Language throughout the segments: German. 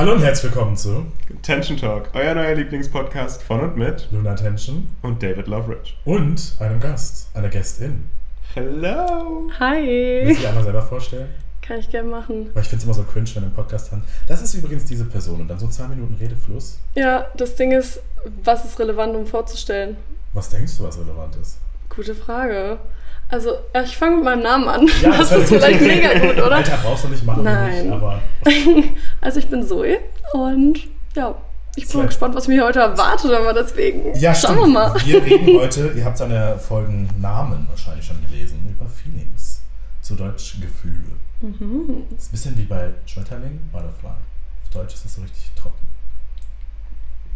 Hallo und herzlich willkommen zu Tension Talk, euer neuer Lieblingspodcast von und mit Luna Tension und David Loveridge. und einem Gast, einer Gästin. Hello! Willst Hi. du dich einmal selber vorstellen? Kann ich gerne machen. Weil ich finde es immer so cringe, wenn einen Podcast haben. Das ist übrigens diese Person und dann so zwei Minuten Redefluss. Ja, das Ding ist, was ist relevant, um vorzustellen? Was denkst du, was relevant ist? Gute Frage. Also, ja, ich fange mit meinem Namen an. Ja, das das ist vielleicht mega gut, oder? Alter, brauchst du nicht machen, Nein. Nicht, aber Also, ich bin Zoe und ja, ich bin mal gespannt, was mich heute erwartet, aber deswegen ja, schauen stimmt. wir mal. Wir reden heute, ihr habt seine Folgen Namen wahrscheinlich schon gelesen, über Feelings. Zu Deutsch Gefühle. Mhm. Das ist ein bisschen wie bei Schmetterling, Butterfly. Auf Deutsch ist das so richtig trocken.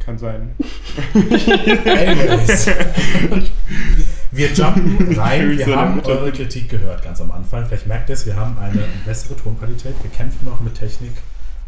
Kann sein. Anyways. Wir jumpen rein. Wir haben eure Kritik gehört ganz am Anfang. Vielleicht merkt ihr es, wir haben eine bessere Tonqualität. Wir kämpfen noch mit Technik.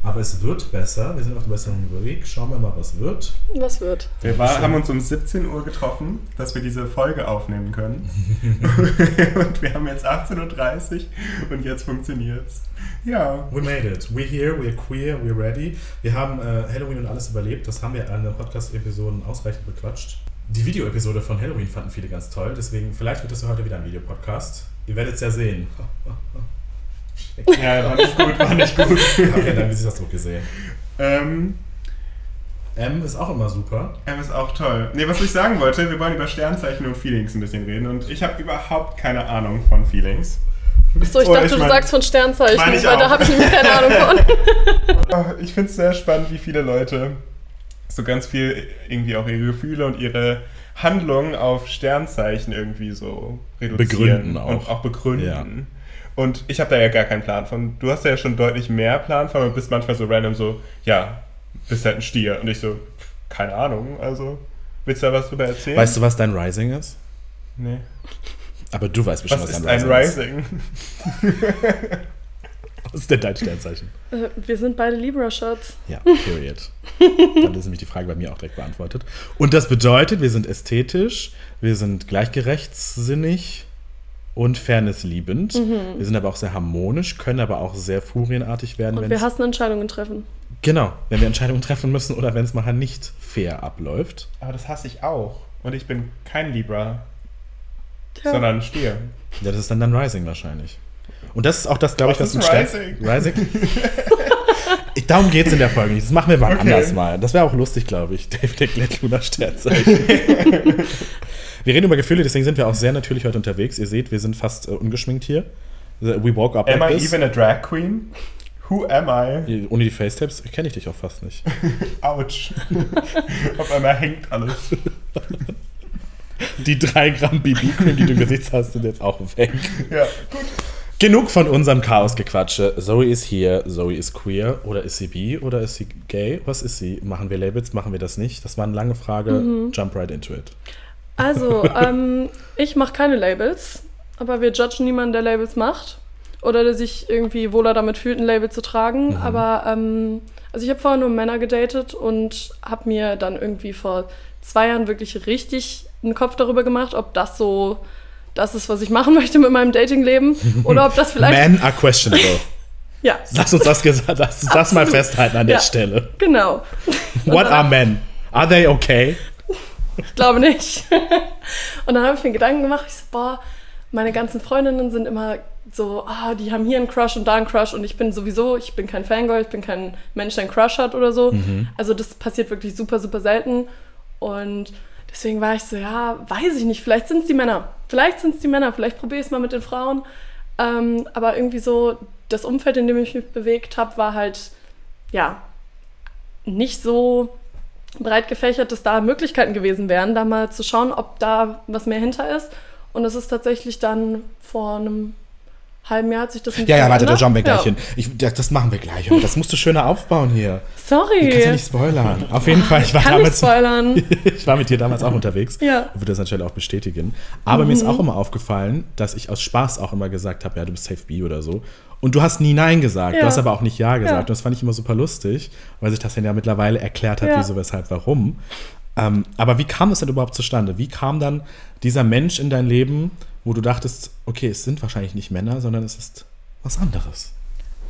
Aber es wird besser. Wir sind auf dem besseren Weg. Schauen wir mal, was wird. Was wird? Wir war, haben uns um 17 Uhr getroffen, dass wir diese Folge aufnehmen können. und wir haben jetzt 18.30 Uhr und jetzt funktioniert's. Ja. We made it. We're here, we're queer, we're ready. Wir haben äh, Halloween und alles überlebt. Das haben wir in den Podcast-Episoden ausreichend bequatscht. Die Video-Episode von Halloween fanden viele ganz toll. Deswegen, vielleicht wird das ja heute wieder ein Videopodcast. Ihr werdet es ja sehen. Ja, war nicht gut, war nicht gut. Habt ihr deinen Gesichtsausdruck gesehen? ähm, M ist auch immer super. M ist auch toll. Nee, was ich sagen wollte, wir wollen über Sternzeichen und Feelings ein bisschen reden und ich habe überhaupt keine Ahnung von Feelings. Achso, ich Oh, dachte, ich du mein- sagst von Sternzeichen, weil da auch. habe ich nämlich keine Ahnung von. Ah, Ich finde es sehr spannend, wie viele Leute so ganz viel irgendwie auch ihre Gefühle und ihre Handlungen auf Sternzeichen irgendwie so reduzieren. Begründen auch. Und auch begründen. Ja. Und ich habe da ja gar keinen Plan von. Du hast ja schon deutlich mehr Plan von und bist manchmal so random so, ja, bist halt ein Stier. Und ich so, keine Ahnung, also, willst du da was drüber erzählen? Weißt du, was dein Rising ist? Nee. Aber du weißt bestimmt, Was was, ist dein ein Rising Rising? ist. Was ist denn dein Sternzeichen? Äh, Wir sind beide Libra-Shots. Ja, period. Dann ist nämlich die Frage bei mir auch direkt beantwortet. Und das bedeutet, wir sind ästhetisch, wir sind gleichgerechtssinnig und fairnessliebend. Wir sind aber auch sehr harmonisch, können aber auch sehr furienartig werden, Und wenn wir hassen Entscheidungen treffen. genau, wenn wir Entscheidungen treffen müssen oder wenn es mal nicht fair abläuft. Aber das hasse ich auch. Und ich bin kein Libra, Tja. sondern ein Stier. Ja, das ist dann dein Rising wahrscheinlich. Und das ist auch das, glaube ich, Was ein Rising? Ich, darum geht es in der Folge nicht. Das machen wir mal Okay. anders mal. Das wäre auch lustig, glaube ich. David erklärt Luna Sternzeichen. wir reden über Gefühle, deswegen sind wir auch sehr natürlich heute unterwegs. Ihr seht, wir sind fast äh, ungeschminkt hier. We walk up Am like I this. even a drag queen? Who am I? Ohne die Facetaps kenne ich dich auch fast nicht. Autsch. Auf einmal hängt alles. Die drei Gramm BB-Cream, die du im Gesicht hast, sind jetzt auch weg. Ja, gut. Genug von unserem Chaosgequatsche. Zoe ist hier, Zoe ist queer. Oder ist sie bi oder ist sie gay? Was ist sie? Machen wir Labels, machen wir das nicht? Das war eine lange Frage. Mhm. Jump right into it. Also, ähm, ich mache keine Labels, aber wir judgen niemanden, der Labels macht. Oder der sich irgendwie wohler damit fühlt, ein Label zu tragen. Mhm. Aber, ähm, also ich habe vorher nur Männer gedatet und habe mir dann irgendwie vor zwei Jahren wirklich richtig einen Kopf darüber gemacht, ob das so das ist, was ich machen möchte mit meinem Datingleben. Oder ob das vielleicht. Men are questionable. Ja, Lass uns das, lass uns das mal festhalten an der Ja. Stelle. genau. What are men? Are they okay? Ich glaube nicht. Und dann habe ich mir Gedanken gemacht, ich so, boah, meine ganzen Freundinnen sind immer so, ah, die haben hier einen Crush und da einen Crush und ich bin sowieso, ich bin kein Fangirl, ich bin kein Mensch, der einen Crush hat oder so. Also das passiert wirklich super, super selten. Und deswegen war ich so, ja, weiß ich nicht, vielleicht sind es die Männer. Vielleicht sind es die Männer, vielleicht probiere ich es mal mit den Frauen. Ähm, aber irgendwie so, das Umfeld, in dem ich mich bewegt habe, war halt, ja, nicht so breit gefächert, dass da Möglichkeiten gewesen wären, da mal zu schauen, ob da was mehr hinter ist. Und es ist tatsächlich dann vor einem halben Jahr hat sich das Ja, ja, warte, da jumpen wir gleich Ja. hin. Ich, das, das machen wir gleich. aber Das musst du schöner aufbauen hier. Sorry. Du kannst ja nicht spoilern. Auf jeden Fall, ich war, Kann damals, spoilern. ich war mit dir damals auch unterwegs. Ja. Ich würde das natürlich auch bestätigen. Aber mir ist auch immer aufgefallen, dass ich aus Spaß auch immer gesagt habe, ja, du bist Safe B oder so. Und du hast nie Nein gesagt. Du Ja. hast aber auch nicht Ja gesagt. Ja. Und das fand ich immer super lustig, weil sich das ja mittlerweile erklärt hat, Ja. wieso, weshalb, warum. Ähm, aber wie kam es denn überhaupt zustande? Wie kam dann dieser Mensch in dein Leben, wo du dachtest, okay, es sind wahrscheinlich nicht Männer, sondern es ist was anderes?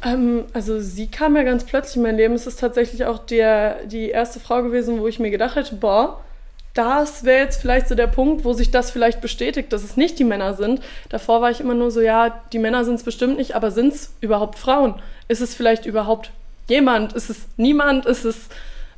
Ähm, also sie kam ja ganz plötzlich in mein Leben. Es ist tatsächlich auch der, die erste Frau gewesen, wo ich mir gedacht hätte, boah, das wäre jetzt vielleicht so der Punkt, wo sich das vielleicht bestätigt, dass es nicht die Männer sind. Davor war ich immer nur so, ja, die Männer sind es bestimmt nicht, aber sind es überhaupt Frauen? Ist es vielleicht überhaupt jemand? Ist es niemand? Ist es,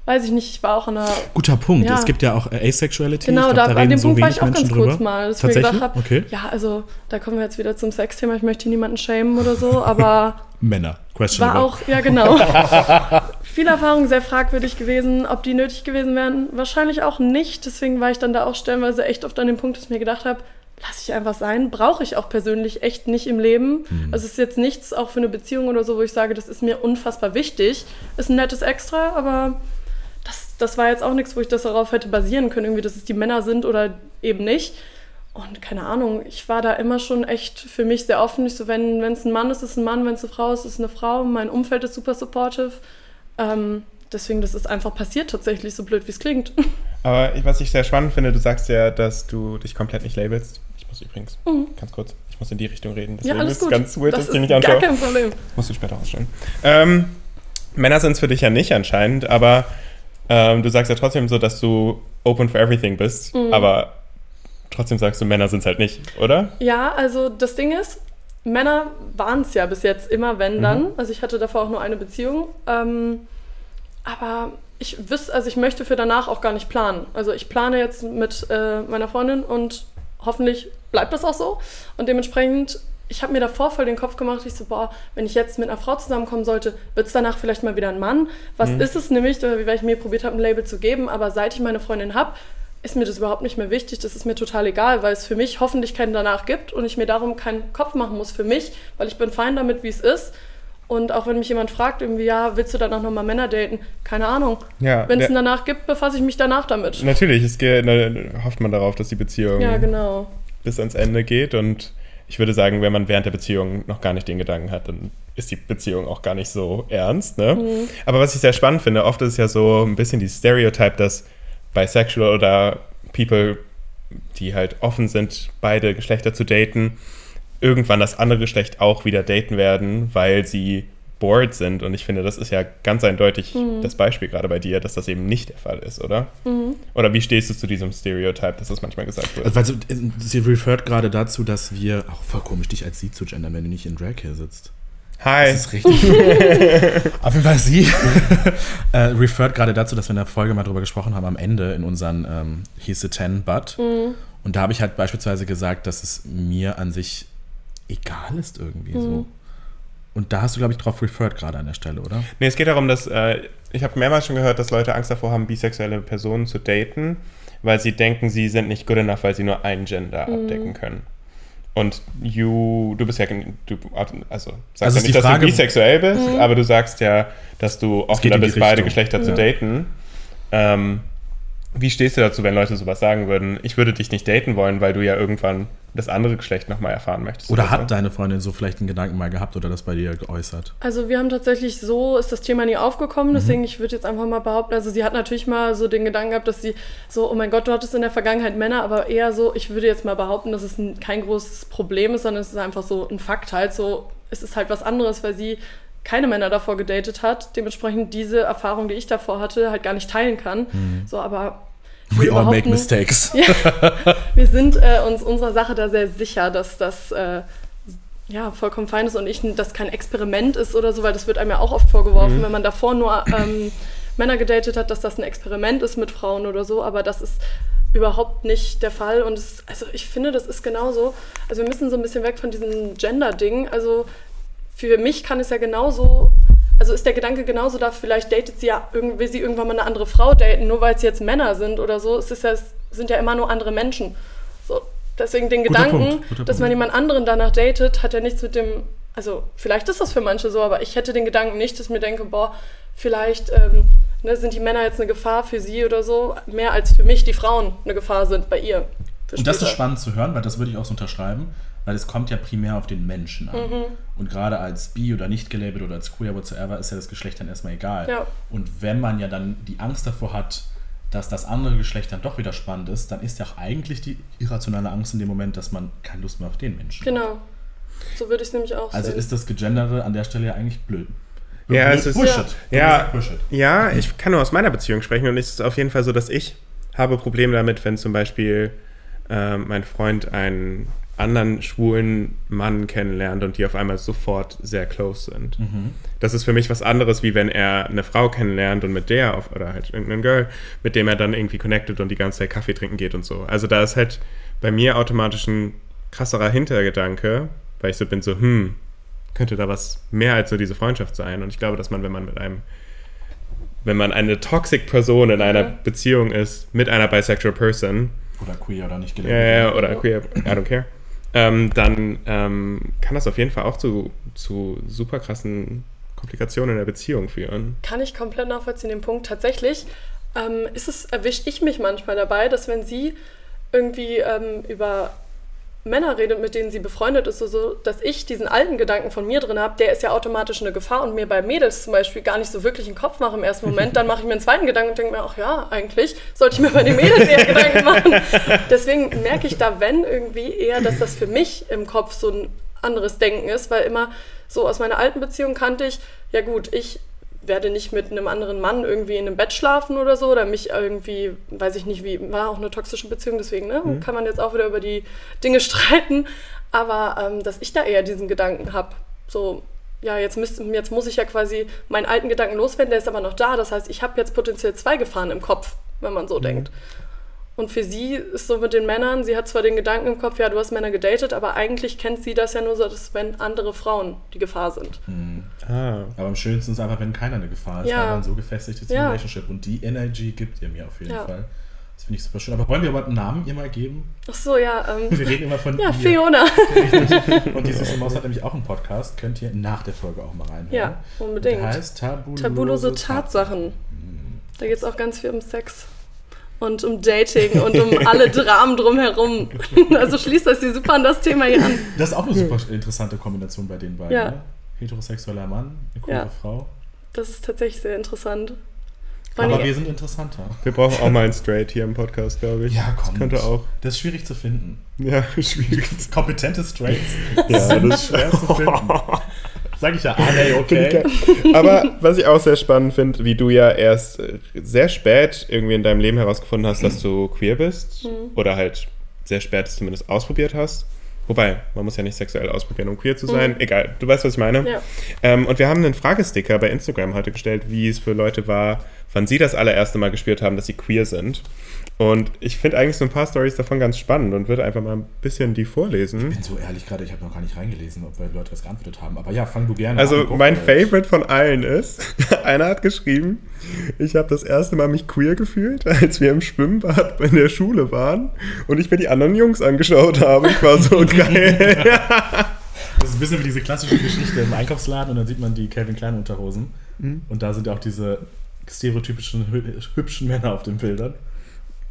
weiß ich nicht, ich war auch in einer... Guter Punkt. Ja. Es gibt ja auch äh, Asexuality. Genau, Ich glaub, da, an reden dem so Punkt war ich auch ganz Menschen kurz drüber. mal, dass ich mir gedacht habe, Okay. ja, also da kommen wir jetzt wieder zum Sexthema, ich möchte niemanden schämen oder so, aber Männer. Questionable. war auch, ja genau. Viel Erfahrung, sehr fragwürdig gewesen. Ob die nötig gewesen wären, wahrscheinlich auch nicht. Deswegen war ich dann da auch stellenweise echt oft an dem Punkt, dass ich mir gedacht habe, lasse ich einfach sein. Brauche ich auch persönlich echt nicht im Leben. Mhm. Also es ist jetzt nichts auch für eine Beziehung oder so, wo ich sage, das ist mir unfassbar wichtig. Ist ein nettes Extra, aber das, das war jetzt auch nichts, wo ich das darauf hätte basieren können, irgendwie, dass es die Männer sind oder eben nicht. Und keine Ahnung, ich war da immer schon echt für mich sehr offen. Ich so, wenn es ein Mann ist, ist es ein Mann, wenn es eine Frau ist, ist es eine Frau. Mein Umfeld ist super supportive. Ähm, deswegen, das ist einfach passiert tatsächlich, so blöd wie es klingt. Aber was ich sehr spannend finde, du sagst ja, dass du dich komplett nicht labelst. Ich muss übrigens, ganz kurz, ich muss in die Richtung reden. Mhm. ja, Deswegen alles ist gut. ganz weird, das dass ich ist nicht gar anschaue. kein Problem. Musst du später ausstellen. Ähm, Männer sind es für dich ja nicht anscheinend, aber ähm, du sagst ja trotzdem so, dass du open for everything bist, Mhm. aber trotzdem sagst du, Männer sind es halt nicht, oder? Ja, also das Ding ist, Männer waren es ja bis jetzt immer, wenn dann. Also ich hatte davor auch nur eine Beziehung. Ähm, aber ich wüsste, also ich möchte für danach auch gar nicht planen. Also ich plane jetzt mit äh, meiner Freundin und hoffentlich bleibt das auch so. Und dementsprechend, ich habe mir davor voll den Kopf gemacht, ich so, boah, wenn ich jetzt mit einer Frau zusammenkommen sollte, wird es danach vielleicht mal wieder ein Mann. Was ist es nämlich, weil ich mir probiert habe, ein Label zu geben, aber seit ich meine Freundin habe, ist mir das überhaupt nicht mehr wichtig. Das ist mir total egal, weil es für mich hoffentlich keinen danach gibt und ich mir darum keinen Kopf machen muss für mich, weil ich bin fein damit, wie es ist. Und auch wenn mich jemand fragt, irgendwie, ja, willst du danach nochmal Männer daten? Keine Ahnung. Ja, Wenn es einen danach gibt, befasse ich mich danach damit. Natürlich, es geht, ne, hofft man darauf, dass die Beziehung Ja, genau. bis ans Ende geht und ich würde sagen, wenn man während der Beziehung noch gar nicht den Gedanken hat, dann ist die Beziehung auch gar nicht so ernst. Ne? Mhm. Aber was ich sehr spannend finde, oft ist es ja so ein bisschen die Stereotype, dass bisexual oder People, die halt offen sind, beide Geschlechter zu daten, irgendwann das andere Geschlecht auch wieder daten werden, weil sie bored sind. Und ich finde, das ist ja ganz eindeutig Mhm. das Beispiel gerade bei dir, dass das eben nicht der Fall ist, oder? Oder wie stehst du zu diesem Stereotype, dass das manchmal gesagt wird? Also, weil sie, refert gerade dazu, dass wir. Auch voll komisch, dich als sie zu gendern, wenn du nicht in Drag hier sitzt. Hi. Das ist richtig. Auf jeden Fall sie äh, refert gerade dazu, dass wir in der Folge mal drüber gesprochen haben, am Ende in unseren ähm, He's a 10 But. Und da habe ich halt beispielsweise gesagt, dass es mir an sich egal ist irgendwie so. Und da hast du, glaube ich, drauf refert gerade an der Stelle, oder? Nee, es geht darum, dass äh, ich habe mehrmals schon gehört, dass Leute Angst davor haben, bisexuelle Personen zu daten, weil sie denken, sie sind nicht good enough, weil sie nur ein Gender abdecken können. Und you, du bist ja, du, also sagst Also ja nicht, dass Frage- du bisexuell bist, aber du sagst ja, dass du offener die bist, beide Richtung. Geschlechter zu daten. Ähm, wie stehst du dazu, wenn Leute sowas sagen würden? Ich würde dich nicht daten wollen, weil du ja irgendwann das andere Geschlecht nochmal erfahren möchtest. Oder so? hat deine Freundin so vielleicht einen Gedanken mal gehabt oder das bei dir geäußert? Also wir haben tatsächlich so, ist das Thema nie aufgekommen, deswegen ich würde jetzt einfach mal behaupten, also sie hat natürlich mal so den Gedanken gehabt, dass sie so, oh mein Gott, du hattest in der Vergangenheit Männer, aber eher so, ich würde jetzt mal behaupten, dass es ein, kein großes Problem ist, sondern es ist einfach so ein Fakt halt, so, es ist halt was anderes, weil sie keine Männer davor gedatet hat, dementsprechend diese Erfahrung, die ich davor hatte, halt gar nicht teilen kann. So, aber We wir all make mistakes. wir sind äh, uns unserer Sache da sehr sicher, dass das äh, ja vollkommen fein ist und ich, das kein Experiment ist oder so, weil das wird einem ja auch oft vorgeworfen, wenn man davor nur ähm, Männer gedatet hat, dass das ein Experiment ist mit Frauen oder so, aber das ist überhaupt nicht der Fall und es, also ich finde, das ist genauso, also wir müssen so ein bisschen weg von diesem Gender-Ding, also für mich kann es ja genauso, also ist der Gedanke genauso da, vielleicht datet sie ja, irgendwie, will sie irgendwann mal eine andere Frau daten, nur weil es jetzt Männer sind oder so. Es ist ja, es sind ja immer nur andere Menschen. So, deswegen den Guter Gedanken, Punkt, dass man jemand anderen danach datet, hat ja nichts mit dem, also vielleicht ist das für manche so, aber ich hätte den Gedanken nicht, dass ich mir denke, boah, vielleicht ähm, ne, sind die Männer jetzt eine Gefahr für sie oder so, mehr als für mich die Frauen eine Gefahr sind bei ihr. Und das ist spannend zu hören, weil das würde ich auch so unterschreiben, weil es kommt ja primär auf den Menschen an. Mhm. Und gerade als bi oder nicht gelabelt oder als queer whatsoever ist ja das Geschlecht dann erstmal egal. Ja. Und wenn man ja dann die Angst davor hat, dass das andere Geschlecht dann doch wieder spannend ist, dann ist ja auch eigentlich die irrationale Angst in dem Moment, dass man keine Lust mehr auf den Menschen hat. Genau. So würde ich es nämlich auch Also sehen. ist das Gegendere an der Stelle ja eigentlich blöd. Ja, Blöd- es ist- Bullshit. Ja. Bullshit. Ja, ich kann nur aus meiner Beziehung sprechen und es ist auf jeden Fall so, dass ich habe Probleme damit, wenn zum Beispiel ähm, mein Freund einen anderen schwulen Mann kennenlernt und die auf einmal sofort sehr close sind. Das ist für mich was anderes, wie wenn er eine Frau kennenlernt und mit der auf, oder halt irgendeinen Girl, mit dem er dann irgendwie connected und die ganze Zeit Kaffee trinken geht und so. Also da ist halt bei mir automatisch ein krasserer Hintergedanke, weil ich so bin so, hm, könnte da was mehr als nur diese Freundschaft sein. Und ich glaube, dass man, wenn man mit einem, wenn man eine toxic Person in einer Mhm. Beziehung ist, mit einer bisexual Person, Oder queer oder nicht ja, gelabelt. ja, oder queer, I don't care, ähm, dann ähm, kann das auf jeden Fall auch zu, zu super krassen Komplikationen in der Beziehung führen. Kann ich komplett nachvollziehen, den Punkt. Tatsächlich ähm, ist es, erwische ich mich manchmal dabei, dass wenn sie irgendwie ähm, über Männer redet, mit denen sie befreundet ist, so, dass ich diesen alten Gedanken von mir drin habe, der ist ja automatisch eine Gefahr und mir bei Mädels zum Beispiel gar nicht so wirklich einen Kopf mache im ersten Moment, dann mache ich mir einen zweiten Gedanken und denke mir, ach ja, eigentlich sollte ich mir bei den Mädels eher Gedanken machen. Deswegen merke ich da, wenn irgendwie eher, dass das für mich im Kopf so ein anderes Denken ist, weil immer so aus meiner alten Beziehung kannte ich, ja gut, ich werde nicht mit einem anderen Mann irgendwie in einem Bett schlafen oder so oder mich irgendwie, weiß ich nicht, wie, war auch eine toxische Beziehung, deswegen ne, kann man jetzt auch wieder über die Dinge streiten, aber ähm, dass ich da eher diesen Gedanken habe, so, ja, jetzt, müsst, jetzt muss ich ja quasi meinen alten Gedanken loswerden, der ist aber noch da, das heißt, ich habe jetzt potenziell zwei Gefahren im Kopf, wenn man so denkt. Und für sie ist so mit den Männern, sie hat zwar den Gedanken im Kopf, ja, du hast Männer gedatet, aber eigentlich kennt sie das ja nur so, dass wenn andere Frauen die Gefahr sind. Ah. Aber am schönsten ist einfach, wenn keiner eine Gefahr ist, Ja. weil man so gefestigt ist Ja. im Relationship. Und die Energy gibt ihr mir auf jeden Ja. Fall. Das finde ich super schön. Aber wollen wir aber einen Namen ihr mal geben? Ach so, ja, ähm, Wir reden immer von ja, ihr. Fiona. Und die Süße Maus hat nämlich auch einen Podcast. Könnt ihr nach der Folge auch mal reinhören. Ja, unbedingt. Der heißt Tabulose, Tabulose Tatsachen. Da geht es auch ganz viel um Sex und um Dating und um alle Dramen drumherum. Also schließt das sie super an das Thema hier an. Das ist auch eine super interessante Kombination bei den beiden. Ja. Ne? Heterosexueller Mann, eine coole Ja. Frau. Das ist tatsächlich sehr interessant. Vor Aber wir sind interessanter. Wir brauchen auch mal einen Straight hier im Podcast, glaube ich. Ja, komm. Das könnte auch. Das ist schwierig zu finden. Ja, schwierig. Kompetente Straights Ja, das- schwer zu finden. Sag ich ja, ah, nee, okay. Aber was ich auch sehr spannend finde, wie du ja erst äh, sehr spät irgendwie in deinem Leben herausgefunden hast, dass du queer bist. Mhm. Oder halt sehr spät es zumindest ausprobiert hast. Wobei, man muss ja nicht sexuell ausprobieren, um queer zu sein. Egal, du weißt, was ich meine. Mhm. Ja. Ähm, und wir haben einen Fragesticker bei Instagram heute gestellt, wie es für Leute war, wann sie das allererste Mal gespürt haben, dass sie queer sind. Und ich finde eigentlich so ein paar Stories davon ganz spannend und würde einfach mal ein bisschen die vorlesen. Ich bin so ehrlich gerade, ich habe noch gar nicht reingelesen, ob wir Leute was geantwortet haben. Aber ja, fang du gerne Also an. Go mein. Favorite von allen ist, einer hat geschrieben, ich habe das erste Mal mich queer gefühlt, als wir im Schwimmbad in der Schule waren und ich mir die anderen Jungs angeschaut habe. Ich war so geil. Das ist ein bisschen wie diese klassische Geschichte im Einkaufsladen und dann sieht man die Calvin Klein Unterhosen. Mhm. Und da sind ja auch diese stereotypischen hü- hübschen Männer auf den Bildern.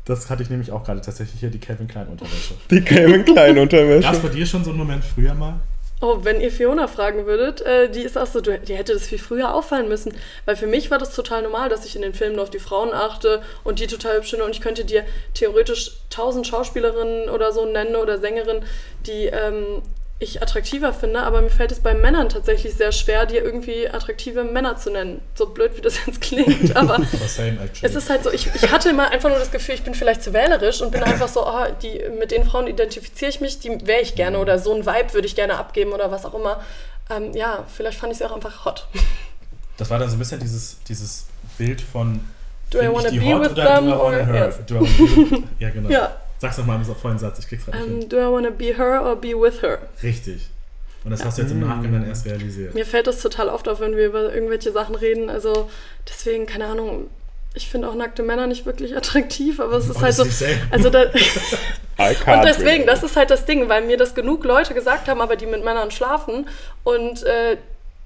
Das hatte ich nämlich auch gerade tatsächlich hier, die Calvin Klein Unterwäsche. Die Calvin Klein Gab es Unterwäsche. bei dir schon so einen Moment früher mal? Oh, wenn ihr Fiona fragen würdet, äh, die ist auch so, die hätte das viel früher auffallen müssen. Weil für mich war das total normal, dass ich in den Filmen nur auf die Frauen achte und die total hübsch finde. Und ich könnte dir theoretisch tausend Schauspielerinnen oder so nennen oder Sängerinnen, die ähm, ich attraktiver finde. Aber mir fällt es bei Männern tatsächlich sehr schwer, dir irgendwie attraktive Männer zu nennen. So blöd, wie das jetzt klingt. Aber es ist halt so, ich, ich hatte immer einfach nur das Gefühl, ich bin vielleicht zu wählerisch und bin einfach so, oh, die, mit den Frauen identifiziere ich mich, die wäre ich gerne oder so ein Vibe würde ich gerne abgeben oder was auch immer. Ähm, ja, vielleicht fand ich sie auch einfach hot. das war dann so ein bisschen dieses, dieses Bild von Do I wanna die be with them do I wanna or- yes. Ja, genau. Ja. Sag's nochmal im vollen Satz, ich krieg's gerade nicht Ähm, do I wanna be her or be with her? hin. Richtig. Und das hast du jetzt im Nachgang dann erst realisiert. Mir fällt das total oft auf, wenn wir über irgendwelche Sachen reden. Also deswegen, keine Ahnung, ich finde auch nackte Männer nicht wirklich attraktiv, aber es ist halt so. Same. Also da, Und deswegen, das ist halt das Ding, weil mir das genug Leute gesagt haben, aber die mit Männern schlafen und äh,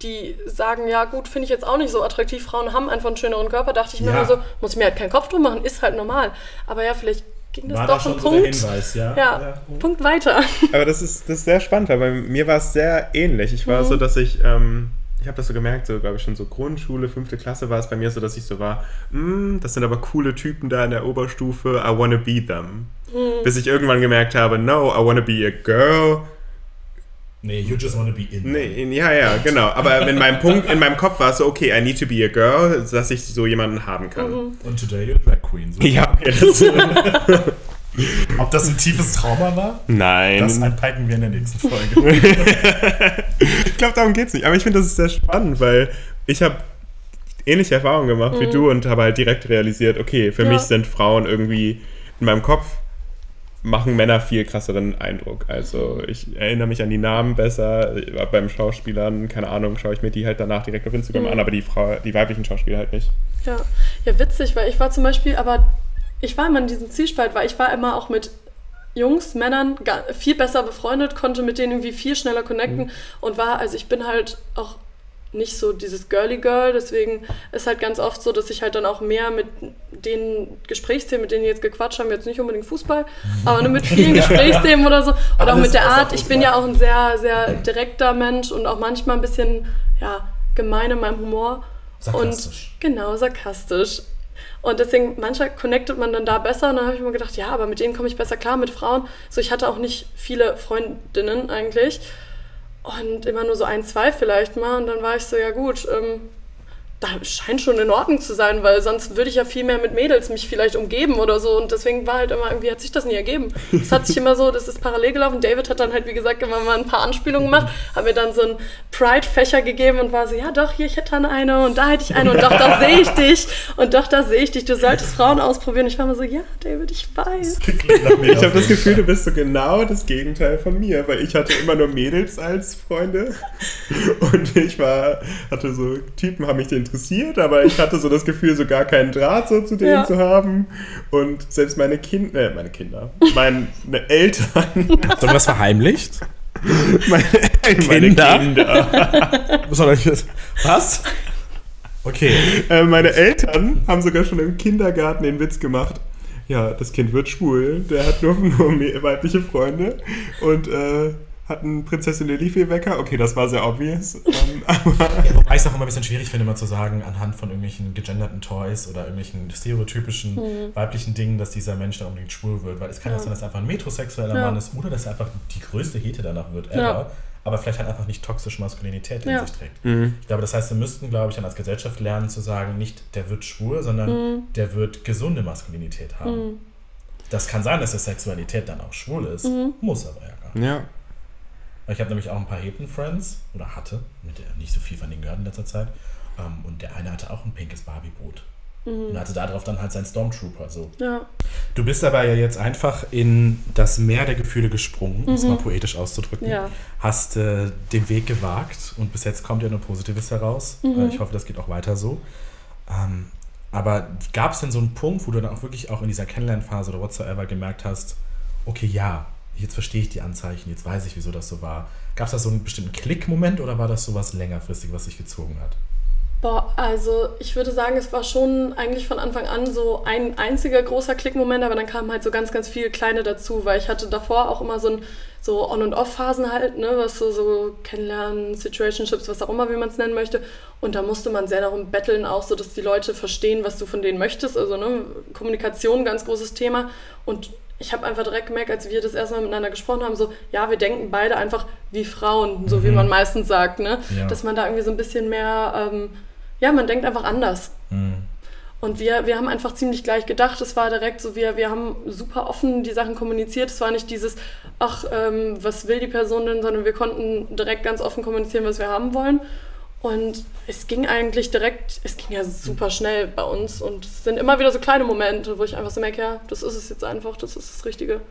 die sagen, ja gut, finde ich jetzt auch nicht so attraktiv, Frauen haben einfach einen schöneren Körper, dachte ich mir Ja. immer so, muss ich mir halt keinen Kopf drum machen, ist halt normal. Aber ja, vielleicht ging das War da doch schon ein so der Punkt. Hinweis, ja? ja, Punkt weiter. Aber das ist, das ist sehr spannend, weil bei mir war es sehr ähnlich. Ich Mhm. war so, dass ich, ähm, ich habe das so gemerkt, so glaube ich schon so Grundschule, fünfte Klasse war es bei mir so, dass ich so war, "Mm, das sind aber coole Typen da in der Oberstufe, I wanna be them. Mhm. Bis ich irgendwann gemerkt habe, no, I wanna be a girl Nee, you just wanna be in. Nee, ja, ja, genau. Aber in meinem Punkt, in meinem Kopf war es so, okay, I need to be a girl, dass ich so jemanden haben kann. Und today you're Drag Queen. So. Ja, okay, das, Ob das ein tiefes Trauma war? nein. Das einpacken wir in der nächsten Folge. ich glaube, darum geht's nicht. Aber ich finde, das ist sehr spannend, weil ich habe ähnliche Erfahrungen gemacht wie du und habe halt direkt realisiert, okay, für Ja. mich sind Frauen irgendwie in meinem Kopf machen Männer viel krasseren Eindruck. Also ich erinnere mich an die Namen besser. Beim Schauspielern, keine Ahnung, schaue ich mir die halt danach direkt auf Instagram an, aber die Frau, die weiblichen Schauspieler halt nicht. Ja. ja, witzig, weil ich war zum Beispiel, aber ich war immer in diesem Zwiespalt, weil ich war immer auch mit Jungs, Männern viel besser befreundet, konnte mit denen irgendwie viel schneller connecten und war, also ich bin halt auch nicht so dieses Girly Girl, deswegen ist halt ganz oft so, dass ich halt dann auch mehr mit den Gesprächsthemen, mit denen jetzt gequatscht haben, jetzt nicht unbedingt Fußball, aber nur mit vielen Gesprächsthemen oder so. Und auch Alles mit der Art, ich bin ja auch ein sehr, sehr direkter Mensch und auch manchmal ein bisschen, ja, gemein in meinem Humor. Sarkastisch. Und genau, sarkastisch. Und deswegen, manchmal connectet man dann da besser. Und dann habe ich mir gedacht, ja, aber mit denen komme ich besser klar, mit Frauen. So, ich hatte auch nicht viele Freundinnen eigentlich. Und immer nur so ein, zwei vielleicht mal. Und dann war ich so, ja gut, ähm, da scheint schon in Ordnung zu sein, weil sonst würde ich ja viel mehr mit Mädels mich vielleicht umgeben oder so. Und deswegen war halt immer, irgendwie hat sich das nie ergeben. Es hat sich immer so, das ist parallel gelaufen. David hat dann halt, wie gesagt, immer mal ein paar Anspielungen gemacht, hat mir dann so einen Pride-Fächer gegeben und war so, ja doch, hier, ich hätte dann eine und da hätte ich eine und doch, da sehe ich dich. Und doch, da sehe ich dich. Du solltest Frauen ausprobieren. Ich war mal so, ja, David, ich weiß. Ich habe das Gefühl, du bist so genau das Gegenteil von mir, weil ich hatte immer nur Mädels als Freunde und ich war, hatte so, Typen haben mich interessiert, aber ich hatte so das Gefühl, so gar keinen Draht so zu denen Ja. zu haben und selbst meine Kinder, äh, meine Kinder, meine Eltern, Hast du das verheimlicht? meine, Kinder? meine Kinder, Was? Okay. äh, meine Eltern haben sogar schon im Kindergarten den Witz gemacht. Ja, das Kind wird schwul. Der hat nur, nur weibliche Freunde und äh, hat einen Prinzessin Lilifee-Wecker. Okay, das war sehr obvious. Ähm, aber Ja, wobei ich es auch immer ein bisschen schwierig finde, mal zu sagen, anhand von irgendwelchen gegenderten Toys oder irgendwelchen stereotypischen weiblichen Dingen, dass dieser Mensch da unbedingt schwul wird. Weil es kann ja sein, dass er einfach ein metrosexueller Ja. Mann ist oder dass er einfach die größte Hete danach wird ever. Ja. Aber vielleicht halt einfach nicht toxische Maskulinität in Ja. sich trägt. Ich glaube, das heißt, wir müssten, glaube ich, dann als Gesellschaft lernen zu sagen, nicht der wird schwul, sondern der wird gesunde Maskulinität haben. Das kann sein, dass der Sexualität dann auch schwul ist, muss aber ja gar nicht. ja. Ich habe nämlich auch ein paar Heten-Friends, oder hatte, mit der nicht so viel von denen gehört in letzter Zeit. Ähm, und der eine hatte auch ein pinkes Barbie-Boot. Und hatte darauf dann halt seinen Stormtrooper. So. Ja, Du bist aber ja jetzt einfach in das Meer der Gefühle gesprungen, um es mal poetisch auszudrücken. Ja. Hast äh, den Weg gewagt und bis jetzt kommt ja nur Positives heraus. Äh, ich hoffe, das geht auch weiter so. Ähm, aber gab es denn so einen Punkt, wo du dann auch wirklich auch in dieser Kennenlernphase oder whatsoever gemerkt hast, okay, ja, jetzt verstehe ich die Anzeichen, jetzt weiß ich, wieso das so war. Gab es da so einen bestimmten Klickmoment oder war das so was längerfristig, was sich gezogen hat? Boah, also ich würde sagen, es war schon eigentlich von Anfang an so ein einziger großer Klickmoment, aber dann kamen halt so ganz, ganz viele kleine dazu, weil ich hatte davor auch immer so ein so On- und Off-Phasen halt, ne, was so, so Kennenlernen, Situationships, was auch immer, wie man es nennen möchte. Und da musste man sehr darum betteln, auch so, dass die Leute verstehen, was du von denen möchtest. Also ne, Kommunikation, ganz großes Thema. Und ich habe einfach direkt gemerkt, als wir das erste Mal miteinander gesprochen haben, so, ja, wir denken beide einfach wie Frauen, so wie man meistens sagt, ne? Ja. Dass man da irgendwie so ein bisschen mehr, ähm, ja, man denkt einfach anders. Und wir, wir haben einfach ziemlich gleich gedacht. Es war direkt so, wir, wir haben super offen die Sachen kommuniziert. Es war nicht dieses, ach, ähm, was will die Person denn, sondern wir konnten direkt ganz offen kommunizieren, was wir haben wollen. Und es ging eigentlich direkt, es ging ja super schnell bei uns. Und es sind immer wieder so kleine Momente, wo ich einfach so merke, ja, das ist es jetzt einfach, das ist das Richtige.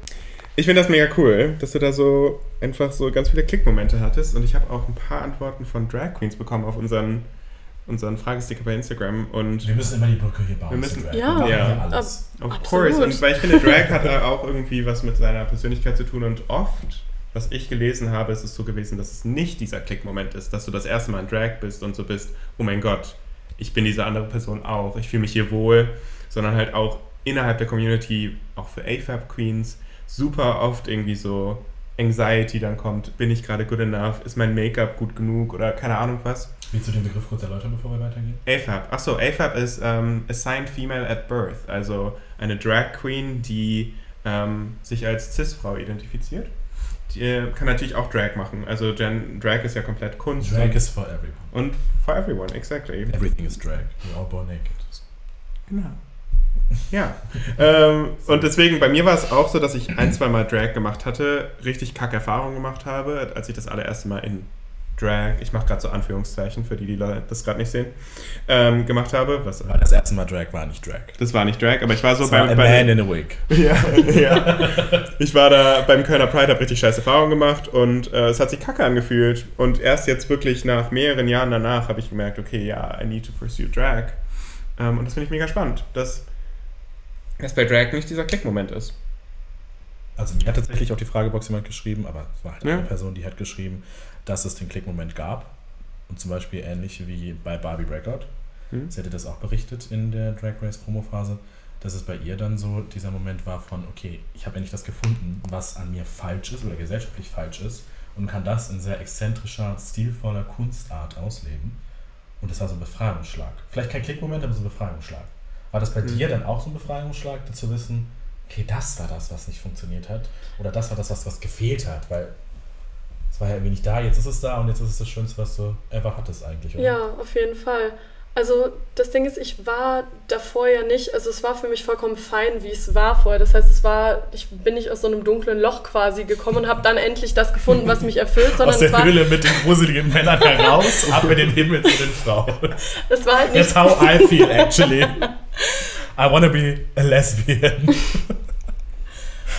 Ich finde das mega cool, dass du da so einfach so ganz viele Klickmomente hattest. Und ich habe auch ein paar Antworten von Drag Queens bekommen auf unseren, unseren Fragesticker bei Instagram. Und Wir müssen immer die Brücke hier bauen. Wir müssen-. Ja. Ja. alles. Of Absolut. course. Und weil ich finde, Drag hat da auch irgendwie was mit seiner Persönlichkeit zu tun. Und oft, was ich gelesen habe, ist es so gewesen, dass es nicht dieser Klickmoment ist, dass du das erste Mal in Drag bist und so bist, oh mein Gott, ich bin diese andere Person auch, ich fühle mich hier wohl, sondern halt auch innerhalb der Community, auch für AFAB Queens, super oft irgendwie so Anxiety dann kommt, bin ich gerade good enough, ist mein Make-up gut genug oder keine Ahnung was. Willst du den Begriff kurz erläutern, bevor wir weitergehen? AFAB. Achso, AFAB ist ähm, Assigned Female at Birth, also eine Drag Queen, die ähm, sich als Cis-Frau identifiziert, die kann natürlich auch Drag machen. Also Jen, Drag ist ja komplett Kunst. Drag is for everyone. und for everyone, exactly. Everything is drag. We're all born naked. Genau. Ja. ähm, und deswegen, bei mir war es auch so, dass ich ein, zwei Mal Drag gemacht hatte, richtig kacke Erfahrungen gemacht habe, als ich das allererste Mal in Drag, ich mache gerade so Anführungszeichen für die, die das gerade nicht sehen, ähm, gemacht habe. Was, Weil das erste Mal Drag war nicht Drag. das war nicht Drag, aber ich war so Das war bei, a bei man in a wig. ja, ja. Ich war da beim Kölner Pride, habe richtig scheiß Erfahrungen gemacht und äh, es hat sich kacke angefühlt. Und erst jetzt wirklich nach mehreren Jahren danach habe ich gemerkt, okay, ja, I need to pursue Drag. Ähm, und das finde ich mega spannend, dass, dass bei Drag nicht dieser Klickmoment ist. Also mir hat tatsächlich auch die Fragebox jemand geschrieben, aber es war halt Ja. eine Person, die hat geschrieben, dass es den Klickmoment gab. Und zum Beispiel ähnlich wie bei Barbie Breakout. Hm? Sie hatte das auch berichtet in der Drag Race Promo-Phase, dass es bei ihr dann so dieser Moment war von, okay, ich habe endlich das gefunden, was an mir falsch ist oder gesellschaftlich falsch ist und kann das in sehr exzentrischer, stilvoller Kunstart ausleben. Und das war so ein Befreiungsschlag. Vielleicht kein Klickmoment, aber so ein Befreiungsschlag. War das bei Mhm. dir dann auch so ein Befreiungsschlag, zu wissen, okay, das war das, was nicht funktioniert hat? Oder das war das, was, was gefehlt hat? Weil war ja irgendwie nicht da, jetzt ist es da und jetzt ist es das Schönste, was du ever hattest eigentlich. Oder? Ja, auf jeden Fall. Also das Ding ist, ich war davor ja nicht, also es war für mich vollkommen fein, wie es war vorher. Das heißt, es war, ich bin nicht aus so einem dunklen Loch quasi gekommen und habe dann endlich das gefunden, was mich erfüllt, sondern Aus es der war, Höhle mit den gruseligen Männern heraus, ab in den Himmel zu den Frauen. es war halt nicht That's how I feel actually. I wanna be a lesbian.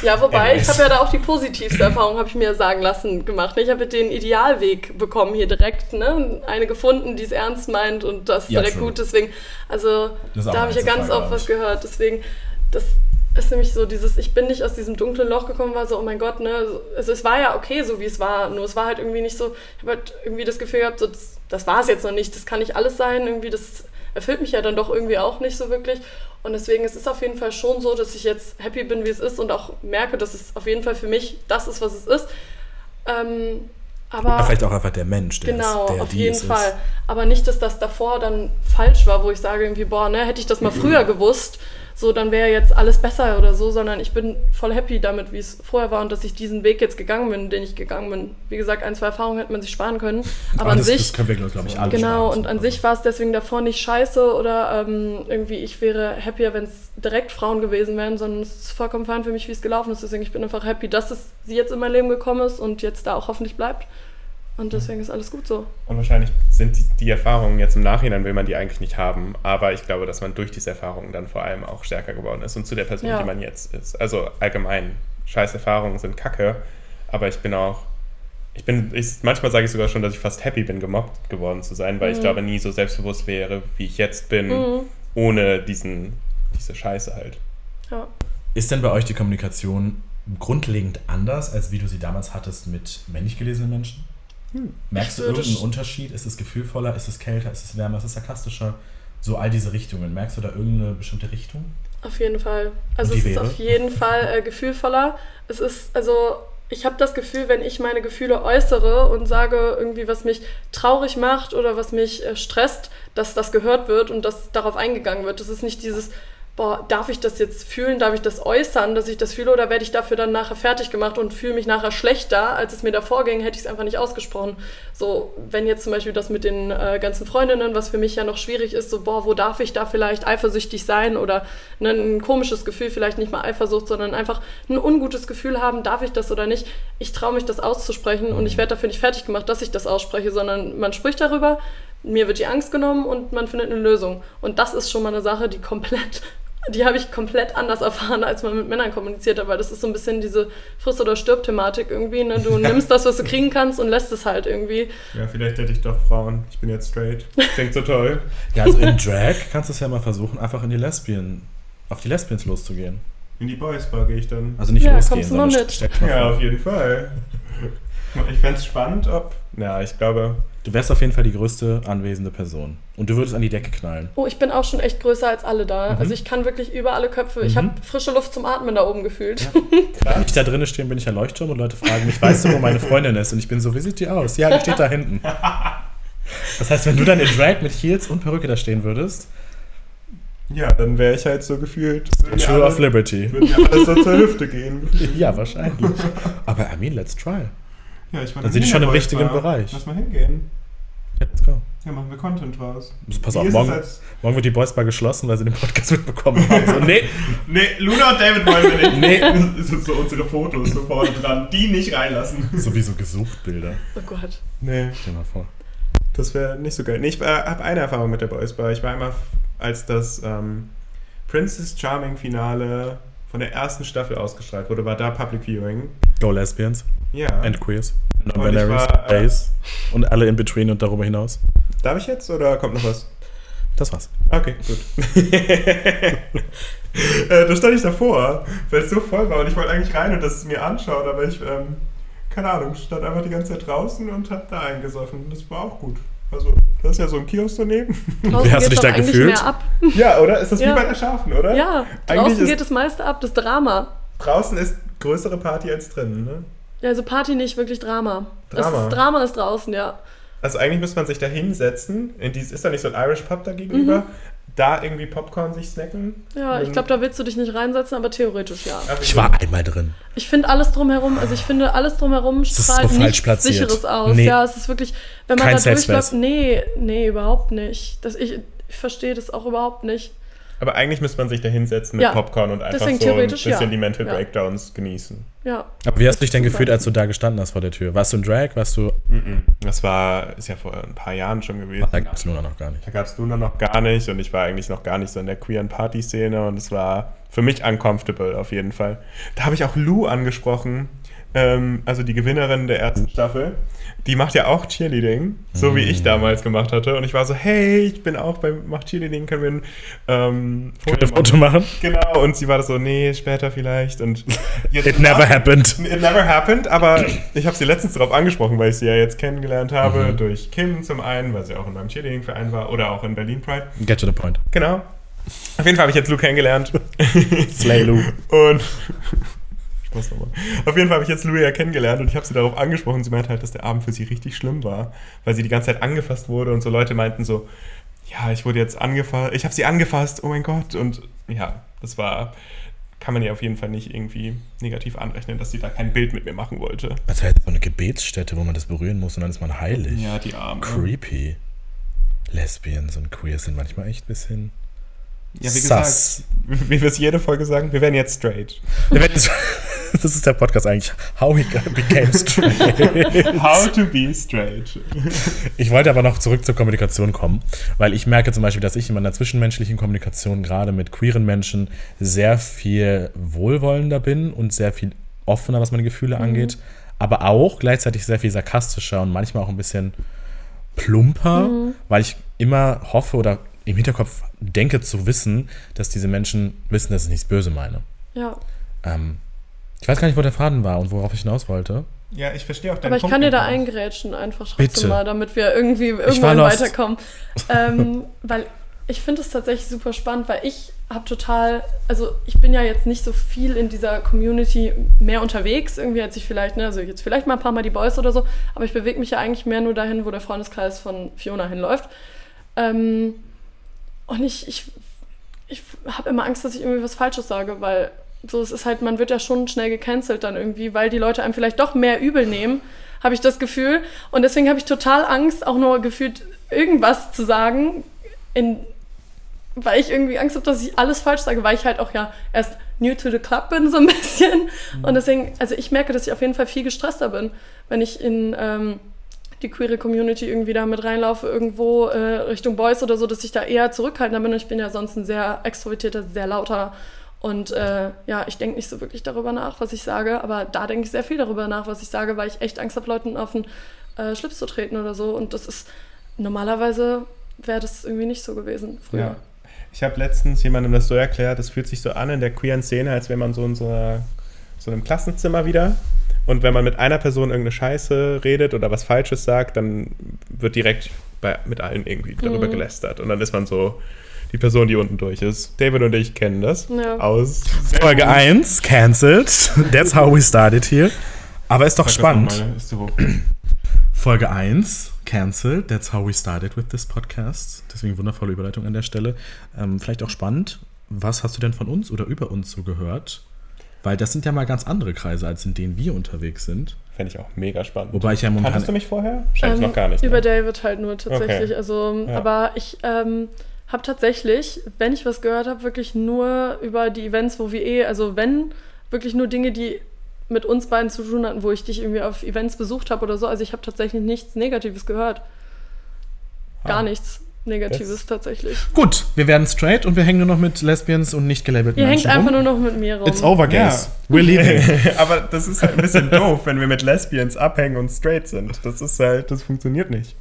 Ja, wobei, ich habe ja da auch die positivste Erfahrung, habe ich mir sagen lassen, gemacht. Ich habe den Idealweg bekommen hier direkt. Ne? Eine gefunden, die es ernst meint und das Ja, direkt true. gut. Deswegen, also da habe ich ja ganz oft was gehört. Deswegen, das ist nämlich so dieses, ich bin nicht aus diesem dunklen Loch gekommen, war so, oh mein Gott, ne? Also, es war ja okay, so wie es war, nur es war halt irgendwie nicht so, ich habe halt irgendwie das Gefühl gehabt, so, das, das war es jetzt noch nicht, das kann nicht alles sein, irgendwie, das erfüllt mich ja dann doch irgendwie auch nicht so wirklich. Und deswegen es ist es auf jeden Fall schon so, dass ich jetzt happy bin, wie es ist und auch merke, dass es auf jeden Fall für mich das ist, was es ist. Ähm, aber Aber vielleicht auch einfach der Mensch, der Genau, ist, der auf jeden Fall. Ist. Aber nicht, dass das davor dann falsch war, wo ich sage irgendwie, boah, ne, hätte ich das mal früher gewusst, so dann wäre jetzt alles besser oder so, sondern ich bin voll happy damit, wie es vorher war und dass ich diesen Weg jetzt gegangen bin, den ich gegangen bin. Wie gesagt, ein, zwei Erfahrungen hätte man sich sparen können, aber, an das, sich das können wir, glaube ich, alle Genau, sparen. und an sich war es deswegen davor nicht scheiße oder ähm, irgendwie ich wäre happier, wenn es direkt Frauen gewesen wären, sondern es ist vollkommen fein für mich, wie es gelaufen ist. Deswegen ich bin einfach happy, dass es sie jetzt in mein Leben gekommen ist und jetzt da auch hoffentlich bleibt. Und deswegen ist alles gut so. Und wahrscheinlich sind die, die Erfahrungen jetzt im Nachhinein, will man die eigentlich nicht haben. Aber ich glaube, dass man durch diese Erfahrungen dann vor allem auch stärker geworden ist und zu der Person, Ja. die man jetzt ist. Also allgemein, scheiß Erfahrungen sind kacke. Aber ich bin auch, ich bin, ich, manchmal sage ich sogar schon, dass ich fast happy bin, gemobbt geworden zu sein, weil ich Mhm. glaube, nie so selbstbewusst wäre, wie ich jetzt bin, Mhm. ohne diesen, diese Scheiße halt. Ja. Ist denn bei euch die Kommunikation grundlegend anders, als wie du sie damals hattest mit männlich gelesenen Menschen? Merkst du irgendeinen sch- Unterschied? Ist es gefühlvoller, ist es kälter, ist es wärmer, ist es sarkastischer? So all diese Richtungen. Merkst du da irgendeine bestimmte Richtung? Auf jeden Fall. Also es die ist wäre? auf jeden Fall äh, gefühlvoller. Es ist, also ich habe das Gefühl, wenn ich meine Gefühle äußere und sage irgendwie, was mich traurig macht oder was mich äh, stresst, dass das gehört wird und dass darauf eingegangen wird. Das ist nicht dieses, boah, darf ich das jetzt fühlen, darf ich das äußern, dass ich das fühle oder werde ich dafür dann nachher fertig gemacht und fühle mich nachher schlechter, als es mir davor ging, hätte ich es einfach nicht ausgesprochen. So, wenn jetzt zum Beispiel das mit den äh, ganzen Freundinnen, was für mich ja noch schwierig ist, so, boah, wo darf ich da vielleicht eifersüchtig sein oder ne, ein komisches Gefühl, vielleicht nicht mal Eifersucht, sondern einfach ein ungutes Gefühl haben, darf ich das oder nicht. Ich traue mich, das auszusprechen und ich werde dafür nicht fertig gemacht, dass ich das ausspreche, sondern man spricht darüber, mir wird die Angst genommen und man findet eine Lösung. Und das ist schon mal eine Sache, die komplett die habe ich komplett anders erfahren, als man mit Männern kommuniziert hat, weil das ist so ein bisschen diese Friss- oder Stirb-Thematik irgendwie. Ne? Du nimmst das, was du kriegen kannst und lässt es halt irgendwie. Ja, vielleicht hätte ich doch Frauen. Ich bin jetzt straight. Klingt so toll. Ja, also in Drag kannst du es ja mal versuchen, einfach in die Lesbien, auf die Lesbians loszugehen. In die Boys Bar gehe ich dann. Also nicht Ja, losgehen, sondern mit. Ja, auf jeden Fall. Ich fände es spannend, ob. Ja, ich glaube. Du wärst auf jeden Fall die größte anwesende Person. Und du würdest an die Decke knallen. Oh, ich bin auch schon echt größer als alle da. Mhm. Also ich kann wirklich über alle Köpfe. Ich Mhm. habe frische Luft zum Atmen da oben gefühlt. Wenn ich da drinnen stehe, bin ich ein Leuchtturm und Leute fragen mich, weißt du, wo meine Freundin ist? Und ich bin so, wie sieht die aus? Ja, die steht da hinten. Das heißt, wenn du dann in Drag mit Heels und Perücke da stehen würdest, Ja, dann wäre ich halt so gefühlt. True alle- of Liberty. Würden mir alle so zur Hüfte gehen. Ja, wahrscheinlich. Aber I mean, let's try. Ja, ich war Dann sind die schon in im richtigen Bar. Bereich. Lass mal hingehen. Ja, let's go. Ja, machen wir Content draus. Pass auf, morgen, morgen wird die Boys Bar geschlossen, weil sie den Podcast mitbekommen haben. So, nee, Nee, Luna und David wollen wir nicht. Nee. Das sind so unsere Fotos so vorne dran. Die nicht reinlassen. sowieso gesucht Bilder. Oh Gott. Nee, Stell mal vor. das wäre nicht so geil. Nee, ich äh, habe eine Erfahrung mit der Boys Bar. Ich war einmal, als das ähm, Princess Charming Finale von der ersten Staffel ausgestrahlt wurde, war da Public Viewing. Go Lesbians Ja. and Queers. Non-binaries, äh, Gays und alle in between und darüber hinaus. Darf ich jetzt oder kommt noch was? Das war's. Okay, gut. äh, da stand ich davor, weil es so voll war und ich wollte eigentlich rein und das mir anschauen, aber ich, ähm, keine Ahnung, stand einfach die ganze Zeit draußen und hab da eingesoffen. Das war auch gut. Also, das ist ja so ein Kiosk daneben. Draußen Wie hast du dich doch da eigentlich gefühlt? mehr ab. ja, oder? Ist das Ja. wie bei der Schafen, oder? Ja, Eigentlich draußen ist- geht das meiste ab, das Drama. Draußen ist größere Party als drinnen, ne? Ja, also Party nicht, wirklich Drama. Drama. Das ist, Drama ist draußen, ja. Also eigentlich müsste man sich da hinsetzen, in dieses, ist da nicht so ein Irish Pub da gegenüber, da irgendwie Popcorn sich snacken. Ja, ich glaube, da willst du dich nicht reinsetzen, aber theoretisch ja. Ich war einmal drin. Ich finde alles drumherum, also ich finde alles drumherum strahlt nichts platziert. Sicheres aus. Nee. Ja, es ist wirklich, wenn man Kein da durchläuft, nee, nee, überhaupt nicht. Das, ich ich verstehe das auch überhaupt nicht. Aber eigentlich müsste man sich da hinsetzen mit Ja. Popcorn und einfach Deswegen so ein bisschen ja. die Mental Ja. Breakdowns genießen. Ja. Aber wie hast du dich denn Super. gefühlt, als du da gestanden hast vor der Tür? Warst du in Drag? Warst du. Das war, ist ja vor ein paar Jahren schon gewesen. Da gab es Luna noch gar nicht. Da gab es Luna noch gar nicht und ich war eigentlich noch gar nicht so in der queeren Party-Szene und es war für mich uncomfortable auf jeden Fall. Da habe ich auch Lou angesprochen, ähm, also die Gewinnerin der ersten Staffel. Die macht ja auch Cheerleading, so wie ich damals gemacht hatte. Und ich war so, hey, ich bin auch beim Mach Cheerleading, können wir ein ähm, Ein Foto machen? Genau, und sie war so, nee, später vielleicht. Und It never happened. It never happened, aber ich habe sie letztens darauf angesprochen, weil ich sie ja jetzt kennengelernt habe, durch Kim zum einen, weil sie auch in meinem Cheerleading-Verein war oder auch in Berlin Pride. Get to the point. Genau. Auf jeden Fall habe ich jetzt Lou kennengelernt. Slay Lou. Und muss nochmal. Auf jeden Fall habe ich jetzt Lou ja kennengelernt und ich habe sie darauf angesprochen. Sie meinte halt, dass der Abend für sie richtig schlimm war, weil sie die ganze Zeit angefasst wurde und so Leute meinten so, ja, ich wurde jetzt angefasst, ich habe sie angefasst, oh mein Gott. Und ja, das war, kann man ihr auf jeden Fall nicht irgendwie negativ anrechnen, dass sie da kein Bild mit mir machen wollte. Als wäre so eine Gebetsstätte, wo man das berühren muss und dann ist man heilig. die Arme. Creepy. Lesbians und Queers sind manchmal echt ein bisschen. Ja, wie Sus. gesagt, wie wir es jede Folge sagen, wir werden jetzt straight. Das ist der Podcast eigentlich. How he became straight. How to be straight. Ich wollte aber noch zurück zur Kommunikation kommen, weil ich merke zum Beispiel, dass ich in meiner zwischenmenschlichen Kommunikation gerade mit queeren Menschen sehr viel wohlwollender bin und sehr viel offener, was meine Gefühle angeht, aber auch gleichzeitig sehr viel sarkastischer und manchmal auch ein bisschen plumper, weil ich immer hoffe oder im Hinterkopf denke zu wissen, dass diese Menschen wissen, dass ich nichts böse meine. Ja. Ähm, ich weiß gar nicht, wo der Faden war und worauf ich hinaus wollte. Ja, ich verstehe auch deinen Aber ich Punkt kann dir da eingrätschen, einfach trotzdem Bitte. mal, damit wir irgendwie irgendwann weiterkommen. ähm, weil ich finde es tatsächlich super spannend, weil ich habe total, also ich bin ja jetzt nicht so viel in dieser Community mehr unterwegs, irgendwie als ich vielleicht, ne, also jetzt vielleicht mal ein paar Mal die Boys oder so, aber ich bewege mich ja eigentlich mehr nur dahin, wo der Freundeskreis von Fiona hinläuft. Ähm, und ich, ich, ich habe immer Angst, dass ich irgendwie was Falsches sage, weil so, es ist halt, man wird ja schon schnell gecancelt dann irgendwie, weil die Leute einem vielleicht doch mehr übel nehmen, habe ich das Gefühl. Und deswegen habe ich total Angst, auch nur gefühlt irgendwas zu sagen, in, weil ich irgendwie Angst habe, dass ich alles falsch sage, weil ich halt auch ja erst new to the club bin, so ein bisschen. Und deswegen, also ich merke, dass ich auf jeden Fall viel gestresster bin, wenn ich in ähm, die queere Community irgendwie da mit reinlaufe, irgendwo äh, Richtung Boys oder so, dass ich da eher zurückhaltender bin. Ich bin ja sonst ein sehr extrovertierter, sehr lauter und äh, ja, ich denke nicht so wirklich darüber nach, was ich sage, aber da denke ich sehr viel darüber nach, was ich sage, weil ich echt Angst habe, Leuten auf den äh, Schlips zu treten oder so. Und das ist normalerweise wäre das irgendwie nicht so gewesen früher. Ja. Ich habe letztens jemandem das so erklärt, es fühlt sich so an in der queeren Szene, als wäre man so in so, einer, so einem Klassenzimmer wieder. Und wenn man mit einer Person irgendeine Scheiße redet oder was Falsches sagt, dann wird direkt bei, mit allen irgendwie darüber Mhm. gelästert. Und dann ist man so die Person, die unten durch ist. David und ich kennen das Ja. aus. Folge 1, cancelled. That's how we started here. Aber ist doch noch spannend. ist. Folge 1, cancelled. That's how we started with this podcast. Deswegen wundervolle Überleitung an der Stelle. Ähm, vielleicht auch spannend. Was hast du denn von uns oder über uns so gehört? Weil das sind ja mal ganz andere Kreise, als in denen wir unterwegs sind. Fände ich auch mega spannend. Wobei ich ja momentan. Kanntest du mich vorher? Wahrscheinlich Ähm, noch gar nicht. Über ne? David halt nur tatsächlich. Okay. Also, Ja. aber ich ähm, habe tatsächlich, wenn ich was gehört habe, wirklich nur über die Events, wo wir eh, also wenn, wirklich nur Dinge, die mit uns beiden zu tun hatten, wo ich dich irgendwie auf Events besucht habe oder so. Also ich habe tatsächlich nichts Negatives gehört. Gar Ah. nichts Negatives Das- tatsächlich. Gut, wir werden straight und wir hängen nur noch mit Lesbians und nicht gelabelten Ihr hängt Menschen einfach rum. nur noch mit mir rum. It's over, guys. We're leaving. Aber das ist halt ein bisschen doof, wenn wir mit Lesbians abhängen und straight sind. Das ist halt, das funktioniert nicht.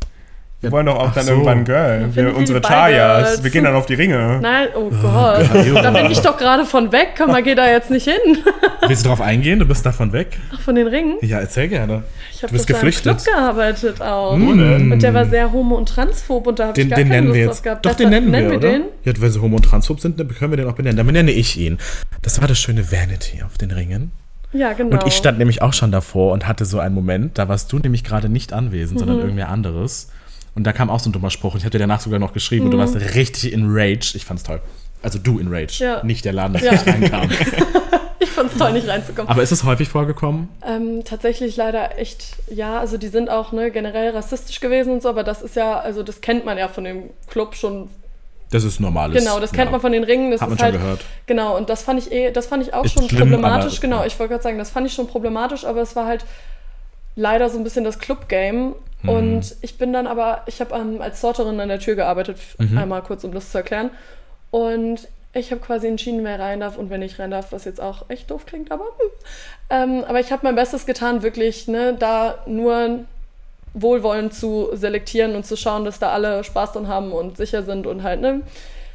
Wir Ja, wollen doch auch ach dann so. irgendwann Girl. Wir, unsere Chayas. Wir gehen dann auf die Ringe. Nein, oh Gott. da bin ich doch gerade von weg. Komm mal, geh da jetzt nicht hin. Willst du drauf eingehen? Du bist davon weg? Ach, von den Ringen? Ja, erzähl gerne. Ich habe im geflüchtet. Club gearbeitet auch. Mm. Und der war sehr homo- und transphob und da habe ich Den, gar den keine nennen Lust wir jetzt. gehabt. Doch, den Deshalb nennen wir, wir oder? den. Ja, wenn sie homo- und transphob sind, dann können wir den auch benennen. Dann benenne ich ihn. Das war das schöne Vanity auf den Ringen. Ja, genau. Und ich stand nämlich auch schon davor und hatte so einen Moment, da warst du nämlich gerade nicht anwesend, sondern Mhm. irgendwer anderes. Und da kam auch so ein dummer Spruch und ich habe dir danach sogar noch geschrieben und du warst richtig in Rage. Ich fand's toll. Also du in Rage, Mhm. Ja. nicht der Laden, dass Ja. ich reinkam. Ich fand es toll, nicht reinzukommen. Aber ist es häufig vorgekommen? Ähm, tatsächlich leider echt, ja, also die sind auch ne, generell rassistisch gewesen und so, aber das ist ja, also das kennt man ja von dem Club schon. Das ist normales. Genau, das kennt ja. man von den Ringen. Das Hat man ist schon halt, gehört. Genau, und das fand ich eh, das fand ich auch Ist schon schlimm, problematisch. aber- genau, ja. ich wollte gerade sagen, das fand ich schon problematisch, aber es war halt leider so ein bisschen das Club-Game. Mhm. Und ich bin dann aber, ich habe ähm, als Sorterin an der Tür gearbeitet, Mhm. einmal kurz, um das zu erklären. Und ich habe quasi entschieden, wer rein darf und wer nicht rein darf, was jetzt auch echt doof klingt, aber hm. ähm, aber ich habe mein Bestes getan, wirklich, ne, da nur wohlwollend zu selektieren und zu schauen, dass da alle Spaß dran haben und sicher sind und halt, ne,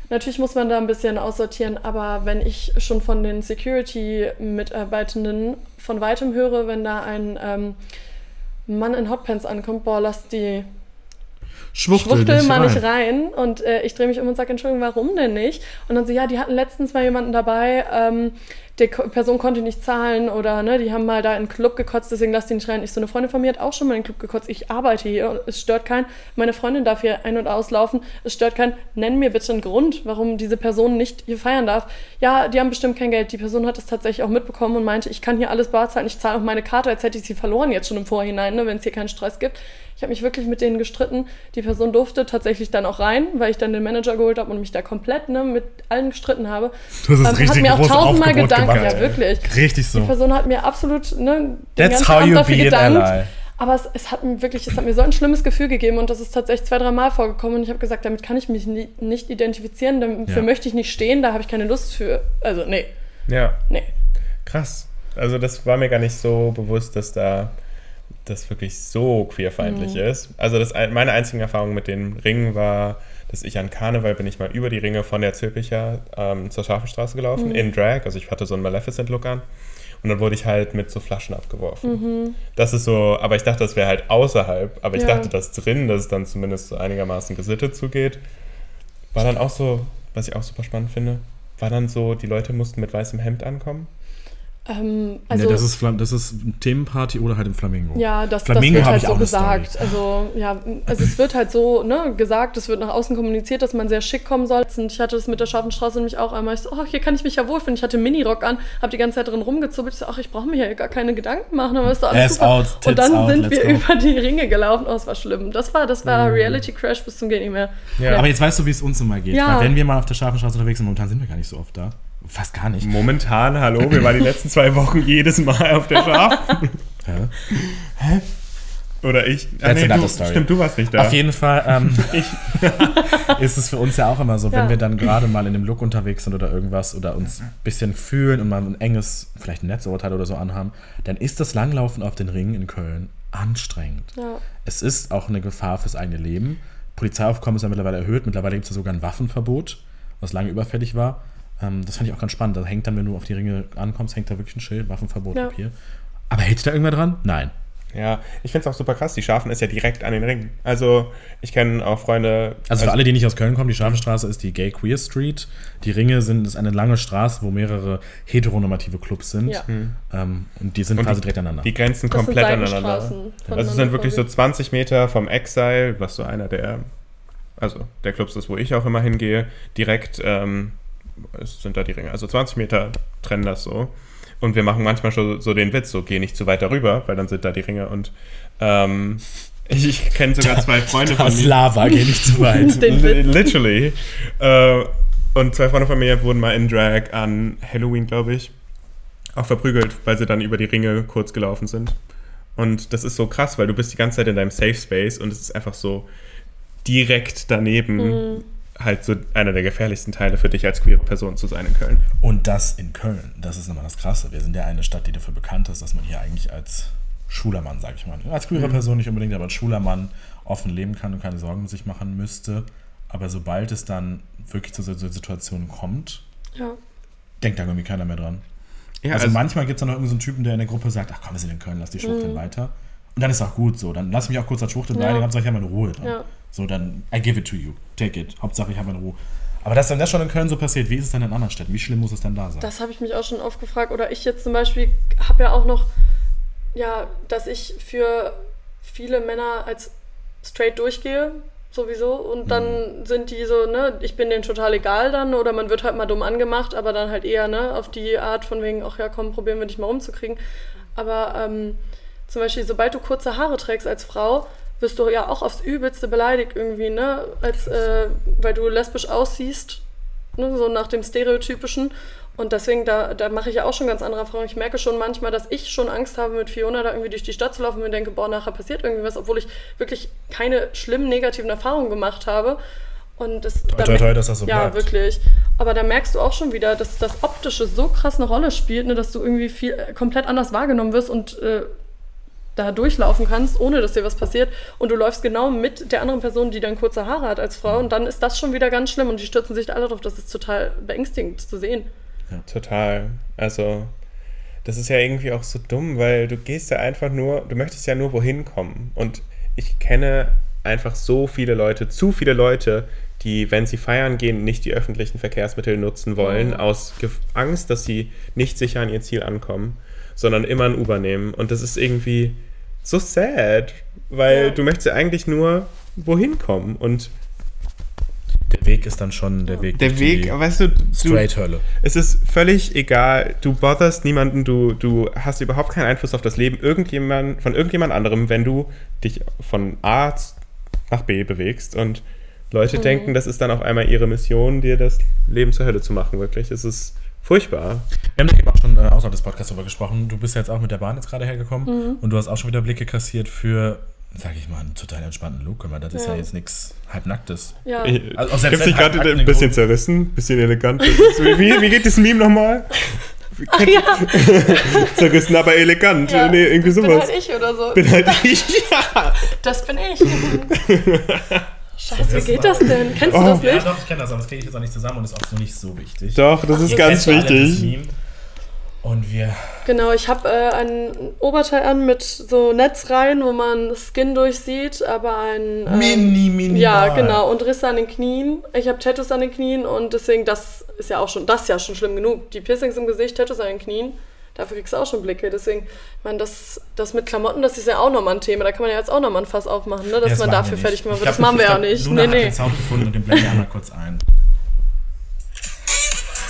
Natürlich muss man da ein bisschen aussortieren, aber wenn ich schon von den Security-Mitarbeitenden von weitem höre, wenn da ein ähm, Mann in Hotpants ankommt, boah, lass die Schwuchtel, Schwuchtel mal rein. nicht rein. Und äh, ich drehe mich um und sage, Entschuldigung, warum denn nicht? Und dann so, ja, die hatten letztens mal jemanden dabei, ähm, die Person konnte nicht zahlen oder ne, die haben mal da in den Club gekotzt, deswegen lass die nicht rein. Ich so, eine Freundin von mir hat auch schon mal in den Club gekotzt. Ich arbeite hier es stört keinen. Meine Freundin darf hier ein- und auslaufen. Es stört keinen. Nenn mir bitte einen Grund, warum diese Person nicht hier feiern darf. Ja, die haben bestimmt kein Geld. Die Person hat es tatsächlich auch mitbekommen und meinte, ich kann hier alles bar zahlen. Ich zahle auch meine Karte, als hätte ich sie verloren jetzt schon im Vorhinein, ne, wenn es hier keinen Stress gibt. Ich habe mich wirklich mit denen gestritten. Die Person durfte tatsächlich dann auch rein, weil ich dann den Manager geholt habe und mich da komplett ne, mit allen gestritten habe. Hast es Ähm, hat richtig mir auch tausendmal gedankt, gemacht, ja wirklich. Richtig Die so. Person hat mir absolut ne, den That's how Abend you dafür be an gedankt. ally. Aber es, es hat mir wirklich, es hat mir so ein schlimmes Gefühl gegeben und das ist tatsächlich zwei, drei Mal vorgekommen und ich habe gesagt, damit kann ich mich nie, nicht identifizieren, dafür Ja. möchte ich nicht stehen, da habe ich keine Lust für. Also, nee, Ja, nee. krass. Also das war mir gar nicht so bewusst, dass da das wirklich so queerfeindlich Mhm. ist. Also das, meine einzige Erfahrung mit den Ringen war, dass ich an Karneval bin ich mal über die Ringe von der Zülpicher ähm, zur Scharfenstraße gelaufen, Mhm. in Drag. Also ich hatte so einen Maleficent-Look an. Und dann wurde ich halt mit so Flaschen abgeworfen. Das ist so, aber ich dachte, das wäre halt außerhalb. Aber ich Mhm. Ja. dachte, dass drin, dass es dann zumindest so einigermaßen gesittet zugeht. War dann auch so, was ich auch super spannend finde, war dann so, die Leute mussten mit weißem Hemd ankommen. Ähm, also, nee, das ist, das ist eine Themenparty oder halt im Flamingo. Ja, das, das Flamingo wird halt ich so auch eine gesagt. Also, ja, also es wird halt so ne, gesagt, es wird nach außen kommuniziert, dass man sehr schick kommen soll. Und ich hatte das mit der scharfen Straße nämlich auch einmal. Ich so, oh, hier kann ich mich ja wohlfühlen. Ich hatte Minirock an, habe die ganze Zeit drin rumgezuppelt. Ich so, ach, ich brauche mir hier gar keine Gedanken machen, aber ist doch alles super. out, Und dann out, sind wir go. über die Ringe gelaufen. Oh, es war schlimm. Das war, das war Reality Crash bis zum geht nicht mehr. Ja. Aber jetzt weißt du, wie es uns immer geht. Ja. Weil wenn wir mal auf der scharfen Straße unterwegs sind, momentan sind wir gar nicht so oft da. Fast gar nicht. Momentan, hallo, wir waren die letzten zwei Wochen jedes Mal auf der Schafen. Ja. Oder ich. Ah, nee, du. Stimmt, du warst nicht da. Auf jeden Fall ähm, ist es für uns ja auch immer so, wenn Ja. wir dann gerade mal in dem Look unterwegs sind oder irgendwas oder uns ein bisschen fühlen und mal ein enges, vielleicht ein Netzoberteil oder so anhaben, dann ist das Langlaufen auf den Ringen in Köln anstrengend. Ja. Es ist auch eine Gefahr fürs eigene Leben. Polizeiaufkommen ist ja mittlerweile erhöht. Mittlerweile gibt es ja sogar ein Waffenverbot, was lange überfällig war. Ähm, das fand ich auch ganz spannend. Da hängt dann, wenn du auf die Ringe ankommst, hängt da wirklich ein Schild, Waffenverbot Ja. ab hier. Aber hält sich da irgendwer dran? Nein. Ja, ich finde es auch super krass. Die schaffen es ja direkt an den Ring. Also, ich kenne auch Freunde. Also für alle, die nicht aus Köln kommen, die Scharfenstraße ist die Gay Queer Street. Die Ringe sind ist eine lange Straße, wo mehrere heteronormative Clubs sind. Ja. Ähm, und die sind Und quasi direkt aneinander. Die grenzen Das komplett aneinander. Also es sind wirklich so quasi. 20 Meter vom Exile, was so einer der, also der Clubs ist, wo ich auch immer hingehe, direkt ähm, es sind da die Ringe. Also 20 Meter trennen das so. Und wir machen manchmal schon so den Witz, so geh nicht zu weit darüber, weil dann sind da die Ringe. Und ähm, ich, ich kenne sogar zwei Freunde von Das mir. Lava, geh nicht zu weit. Literally. Äh, und zwei Freunde von mir wurden mal in Drag an Halloween, glaube ich, auch verprügelt, weil sie dann über die Ringe kurz gelaufen sind. Und das ist so krass, weil du bist die ganze Zeit in deinem Safe Space und es ist einfach so direkt daneben Mhm. Halt so einer der gefährlichsten Teile für dich als queere Person zu sein in Köln. Und das in Köln, das ist nochmal das Krasse. Wir sind ja eine Stadt, die dafür bekannt ist, dass man hier eigentlich als schwuler Mann, sage ich mal, als queere Person nicht unbedingt, aber als schwuler Mann offen leben kann und keine Sorgen um sich machen müsste. Aber sobald es dann wirklich zu so so Situationen kommt, Ja. denkt da irgendwie keiner mehr dran. Ja, also, manchmal gibt es dann noch irgendeinen so einen Typen, der in der Gruppe sagt, ach komm, wir sind in Köln, lass die Schwuchteln weiter. Und dann ist auch gut so. Dann lass mich auch kurz als Schwuchteln Ja. beleidigen, Hauptsache ich habe meine Ruhe. Dann. Ja. So, dann I give it to you. Take it. Hauptsache ich habe meine Ruhe. Aber dass dann das schon in Köln so passiert, wie ist es dann in anderen Städten? Wie schlimm muss es denn da sein? Das habe ich mich auch schon oft gefragt. Oder ich jetzt zum Beispiel habe ja auch noch, ja, dass ich für viele Männer als straight durchgehe, sowieso. Und dann sind die so, ne, ich bin denen total egal dann. Oder man wird halt mal dumm angemacht, aber dann halt eher, ne, auf die Art von wegen, ach ja, komm, probieren wir dich mal rumzukriegen. Aber ähm, zum Beispiel, sobald du kurze Haare trägst als Frau, wirst du ja auch aufs Übelste beleidigt irgendwie, ne? Als, äh, weil du lesbisch aussiehst, ne? so nach dem Stereotypischen. Und deswegen, da, da mache ich ja auch schon ganz andere Erfahrungen. Ich merke schon manchmal, dass ich schon Angst habe, mit Fiona da irgendwie durch die Stadt zu laufen und mir denke, boah, nachher passiert irgendwie was, obwohl ich wirklich keine schlimmen negativen Erfahrungen gemacht habe. Und das, da toi, mer- toi, dass das so Ja, bleibt. wirklich. Aber da merkst du auch schon wieder, dass das Optische so krass eine Rolle spielt, ne, dass du irgendwie viel, äh, komplett anders wahrgenommen wirst und äh, da durchlaufen kannst, ohne dass dir was passiert. Und du läufst genau mit der anderen Person, die dann kurze Haare hat als Frau. Und dann ist das schon wieder ganz schlimm. Und die stürzen sich alle drauf. Das ist total beängstigend zu sehen. Total. Also, das ist ja irgendwie auch so dumm, weil du gehst ja einfach nur, du möchtest ja nur wohin kommen. Und ich kenne einfach so viele Leute, zu viele Leute, die, wenn sie feiern gehen, nicht die öffentlichen Verkehrsmittel nutzen wollen, Mhm. aus Angst, dass sie nicht sicher an ihr Ziel ankommen, sondern immer ein Uber nehmen. Und das ist irgendwie so sad, weil Ja. du möchtest ja eigentlich nur wohin kommen. Und Der Weg ist dann schon der Weg. der Weg, die weißt du, du Straight-Hölle. es ist völlig egal. Du botherst niemanden, du, du hast überhaupt keinen Einfluss auf das Leben irgendjemand, von irgendjemand anderem, wenn du dich von A nach B bewegst. Und Leute denken, das ist dann auf einmal ihre Mission, dir das Leben zur Hölle zu machen, wirklich. Es ist furchtbar. Wir haben da eben auch schon äh, außerhalb des Podcasts darüber gesprochen. Du bist ja jetzt auch mit der Bahn jetzt gerade hergekommen und du hast auch schon wieder Blicke kassiert für, sag ich mal, einen total entspannten Look. Guck mal, das ist ja Ja. jetzt nichts halbnacktes. Ja. Ich, Also selbst Gibt's dich wenn gerade ein bisschen groß- zerrissen, bisschen elegant. Wie, wie geht das Meme nochmal? Zerrissen, aber elegant. Ja, nee, irgendwie sowas. Bin halt ich oder so. Bin halt ich. Ja. Das bin ich. Scheiße, wie geht das denn? Kennst du Oh. das Ja, nicht? doch, ich kenne das, aber das kriege ich jetzt auch nicht zusammen und ist auch so nicht so wichtig. Doch, das ist Ihr ganz wichtig. Und wir Genau, ich habe äh, ein Oberteil an mit so Netzreihen, wo man Skin durchsieht, aber ein... ähm, mini, mini. Ja, genau. Und Risse an den Knien. Ich habe Tattoos an den Knien und deswegen, das ist ja auch schon, das ist ja schon schlimm genug. Die Piercings im Gesicht, Tattoos an den Knien, dafür kriegst du auch schon Blicke. Deswegen, ich meine, das, das mit Klamotten, das ist ja auch nochmal ein Thema. Da kann man ja jetzt auch nochmal ein Fass aufmachen, ne? dass Ja, man machen dafür fertig gemacht Ich wird. Das machen wir ich ja nicht. Luna Nee, hat nee. den Sound gefunden und den blenden wir einmal kurz ein.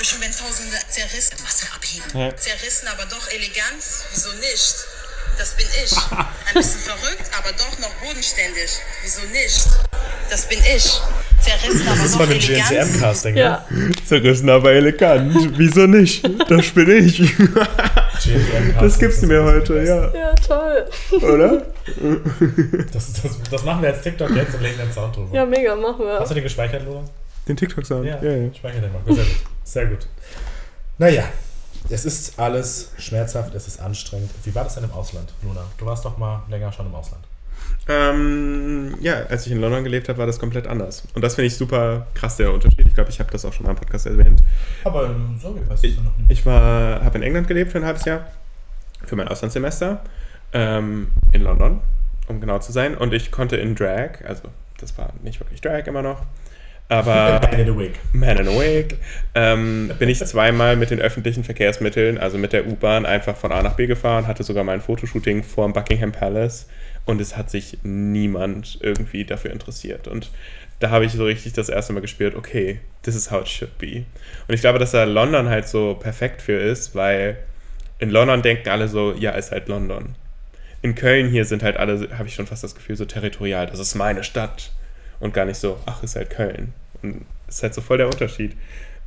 Schon wenn tausende zerrissen, Masse abheben. Ja. Zerrissen, aber doch elegant. Wieso nicht? Das bin ich. Ein bisschen verrückt, aber doch noch bodenständig. Wieso nicht? Das bin ich. Zerrissen, aber Das ist von dem elegant. GNTM-Casting, Ja, Zerrissen, aber elegant. Wieso nicht? Das bin ich. Das gibst du mir heute, ja. ja, toll. Oder? Das, das, das machen wir als TikTok jetzt und legen den Sound drüber. Ja, mega, machen wir. Hast du den gespeichert, Luna? Den TikTok-Sound. Ja, Ja, ja. speicher den mal. Sehr gut. Sehr gut. Naja, es ist alles schmerzhaft, es ist anstrengend. Wie war das denn im Ausland, Luna? Du warst doch mal länger schon im Ausland. Ähm, ja, als ich in London gelebt habe, war das komplett anders. Und das finde ich super krass, der Unterschied. Ich glaube, ich habe das auch schon mal im Podcast erwähnt. Aber ähm, so, wie weißt du noch nicht. ich war, habe in England gelebt für ein halbes Jahr, für mein Auslandssemester. ähm, in London, um genau zu sein. Und ich konnte in Drag, also das war nicht wirklich Drag immer noch, aber Man in a Wig. Man in a Wig, ähm, bin ich zweimal mit den öffentlichen Verkehrsmitteln, also mit der U-Bahn, einfach von A nach B gefahren, hatte sogar mal ein Fotoshooting vor dem Buckingham Palace und es hat sich niemand irgendwie dafür interessiert. Und da habe ich so richtig das erste Mal gespürt, okay, this is how it should be. Und ich glaube, dass da London halt so perfekt für ist, weil in London denken alle so, ja, ist halt London. In Köln hier sind halt alle, habe ich schon fast das Gefühl, so territorial, das ist meine Stadt. Und gar nicht so, ach, ist halt Köln. Und ist halt so voll der Unterschied.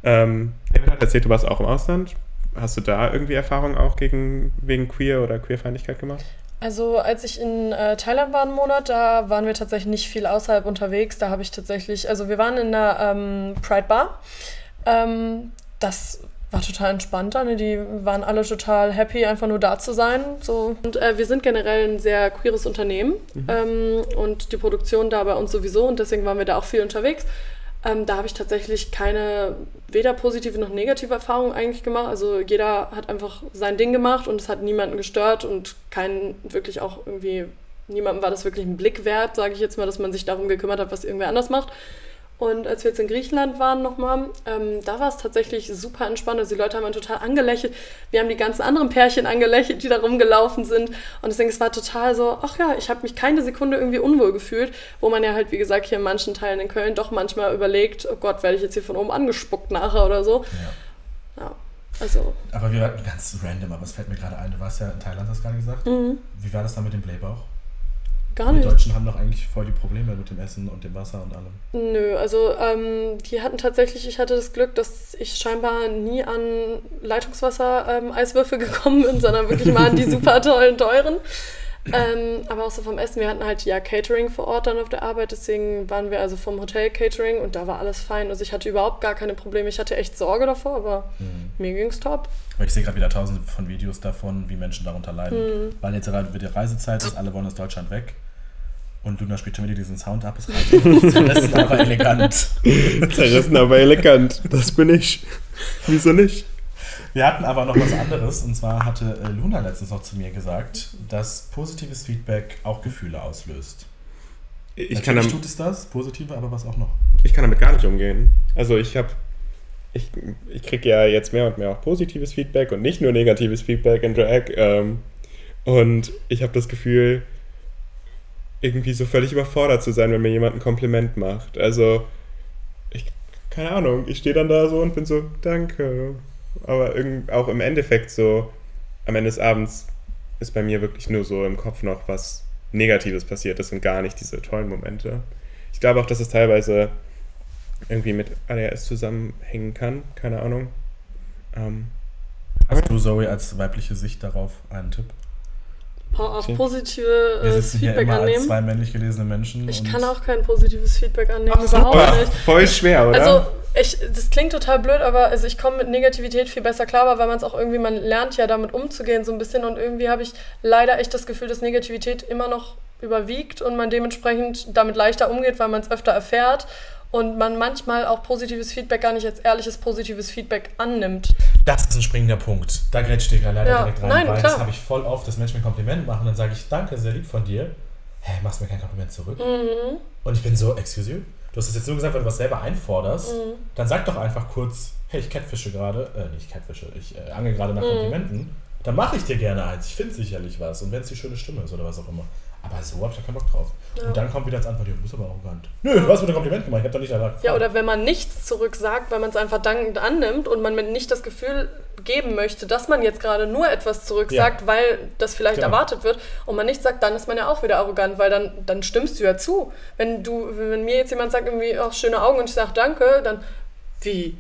Ähm, David hat erzählt, du warst auch im Ausland. Hast du da irgendwie Erfahrungen auch gegen, wegen Queer oder Queerfeindlichkeit gemacht? Also als ich in äh, Thailand war einen Monat, da waren wir tatsächlich nicht viel außerhalb unterwegs. Da habe ich tatsächlich, also wir waren in einer ähm, Pride Bar. Ähm, das war total entspannt da. Ne? Die waren alle total happy, einfach nur da zu sein. So. Und äh, wir sind generell ein sehr queeres Unternehmen ähm, und die Produktion da bei uns sowieso und deswegen waren wir da auch viel unterwegs. Ähm, da habe ich tatsächlich keine weder positive noch negative Erfahrungen eigentlich gemacht. Also jeder hat einfach sein Ding gemacht und es hat niemanden gestört und keinen wirklich auch irgendwie, niemandem war das wirklich ein Blick wert, sage ich jetzt mal, dass man sich darum gekümmert hat, was irgendwer anders macht. Und als wir jetzt in Griechenland waren nochmal, ähm, da war es tatsächlich super entspannt. Also die Leute haben einen total angelächelt. Wir haben die ganzen anderen Pärchen angelächelt, die da rumgelaufen sind. Und deswegen, es war total so, ach ja, ich habe mich keine Sekunde irgendwie unwohl gefühlt, wo man ja halt, wie gesagt, hier in manchen Teilen in Köln doch manchmal überlegt, oh Gott, werde ich jetzt hier von oben angespuckt nachher oder so. Ja. Ja, also Aber wir hatten ganz random, aber es fällt mir gerade ein, du warst ja in Thailand, hast du gerade gesagt. Wie war das da mit dem Blähbauch? Gar Die nicht. Deutschen haben doch eigentlich voll die Probleme mit dem Essen und dem Wasser und allem. Nö, also ähm, die hatten tatsächlich, ich hatte das Glück, dass ich scheinbar nie an Leitungswasser-Eiswürfel gekommen bin, sondern wirklich mal an die super tollen, teuren. Ähm, aber auch so vom Essen, wir hatten halt ja Catering vor Ort dann auf der Arbeit, deswegen waren wir also vom Hotel Catering und da war alles fein. Also ich hatte überhaupt gar keine Probleme. Ich hatte echt Sorge davor, aber mir ging's top. Aber ich sehe gerade wieder tausende von Videos davon, wie Menschen darunter leiden. Mhm. Weil jetzt gerade wieder Reisezeit ist, alle wollen aus Deutschland weg. Und Luna spielt schon wieder diesen Sound ab, es reicht. Ist aber elegant. Zerrissen, aber elegant. Das bin ich. Wieso nicht? Wir hatten aber noch was anderes. Und zwar hatte äh, Luna letztens noch zu mir gesagt, dass positives Feedback auch Gefühle auslöst. Ich Natürlich kann, damit, tut es das, positive, aber was auch noch. ich kann damit gar nicht umgehen. Also ich habe, ich, ich kriege ja jetzt mehr und mehr auch positives Feedback und nicht nur negatives Feedback in Drag. Ähm, und ich habe das Gefühl, irgendwie so völlig überfordert zu sein, wenn mir jemand ein Kompliment macht. Also, ich, keine Ahnung, ich stehe dann da so und bin so, danke. Aber auch im Endeffekt so, am Ende des Abends ist bei mir wirklich nur so im Kopf noch was Negatives passiert. Das sind gar nicht diese tollen Momente. Ich glaube auch, dass es teilweise irgendwie mit ADHS zusammenhängen kann. Keine Ahnung. Ähm, Hast du, Zoe, als weibliche Sicht darauf einen Tipp? Auf Okay. Sitzen hier Feedback immer als annehmen. zwei männlich gelesene Menschen. Ich kann auch kein positives Feedback annehmen, Ach, überhaupt super. nicht. Voll schwer, oder? Also, ich, das klingt total blöd, aber also ich komme mit Negativität viel besser klar, weil man es auch irgendwie, man lernt ja damit umzugehen so ein bisschen und irgendwie habe ich leider echt das Gefühl, dass Negativität immer noch überwiegt und man dementsprechend damit leichter umgeht, weil man es öfter erfährt und man manchmal auch positives Feedback gar nicht als ehrliches positives Feedback annimmt. Das ist ein springender Punkt. Da grätscht dir gerade leider Ja, direkt rein, nein, weil klar. das habe ich voll oft, dass Menschen mir ein Kompliment machen dann sage ich, danke, sehr lieb von dir. Hä, machst mir kein Kompliment zurück? Mhm. Und ich bin so, excuse you? Du hast es jetzt so gesagt, weil du was selber einforderst. Mhm. Dann sag doch einfach kurz, hey, ich catfische gerade, äh, nicht catfische, ich äh, angel gerade Mhm. nach Komplimenten. Dann mache ich dir gerne eins. Ich finde sicherlich was. Und wenn es die schöne Stimme ist oder was auch immer. Aber so habe ich da keinen Bock drauf. Und dann kommt wieder als Antwort, ja, du bist aber arrogant. Nö, du hast mir ein Kompliment gemacht, ich habe doch nicht danach Ja, oder wenn man nichts zurück sagt, weil man es einfach dankend annimmt und man mir nicht das Gefühl geben möchte, dass man jetzt gerade nur etwas zurück Ja. sagt, weil das vielleicht Genau. erwartet wird und man nicht sagt, dann ist man ja auch wieder arrogant, weil dann, dann stimmst du ja zu. Wenn du, wenn mir jetzt jemand sagt irgendwie, ach, schöne Augen und ich sage danke, dann wie?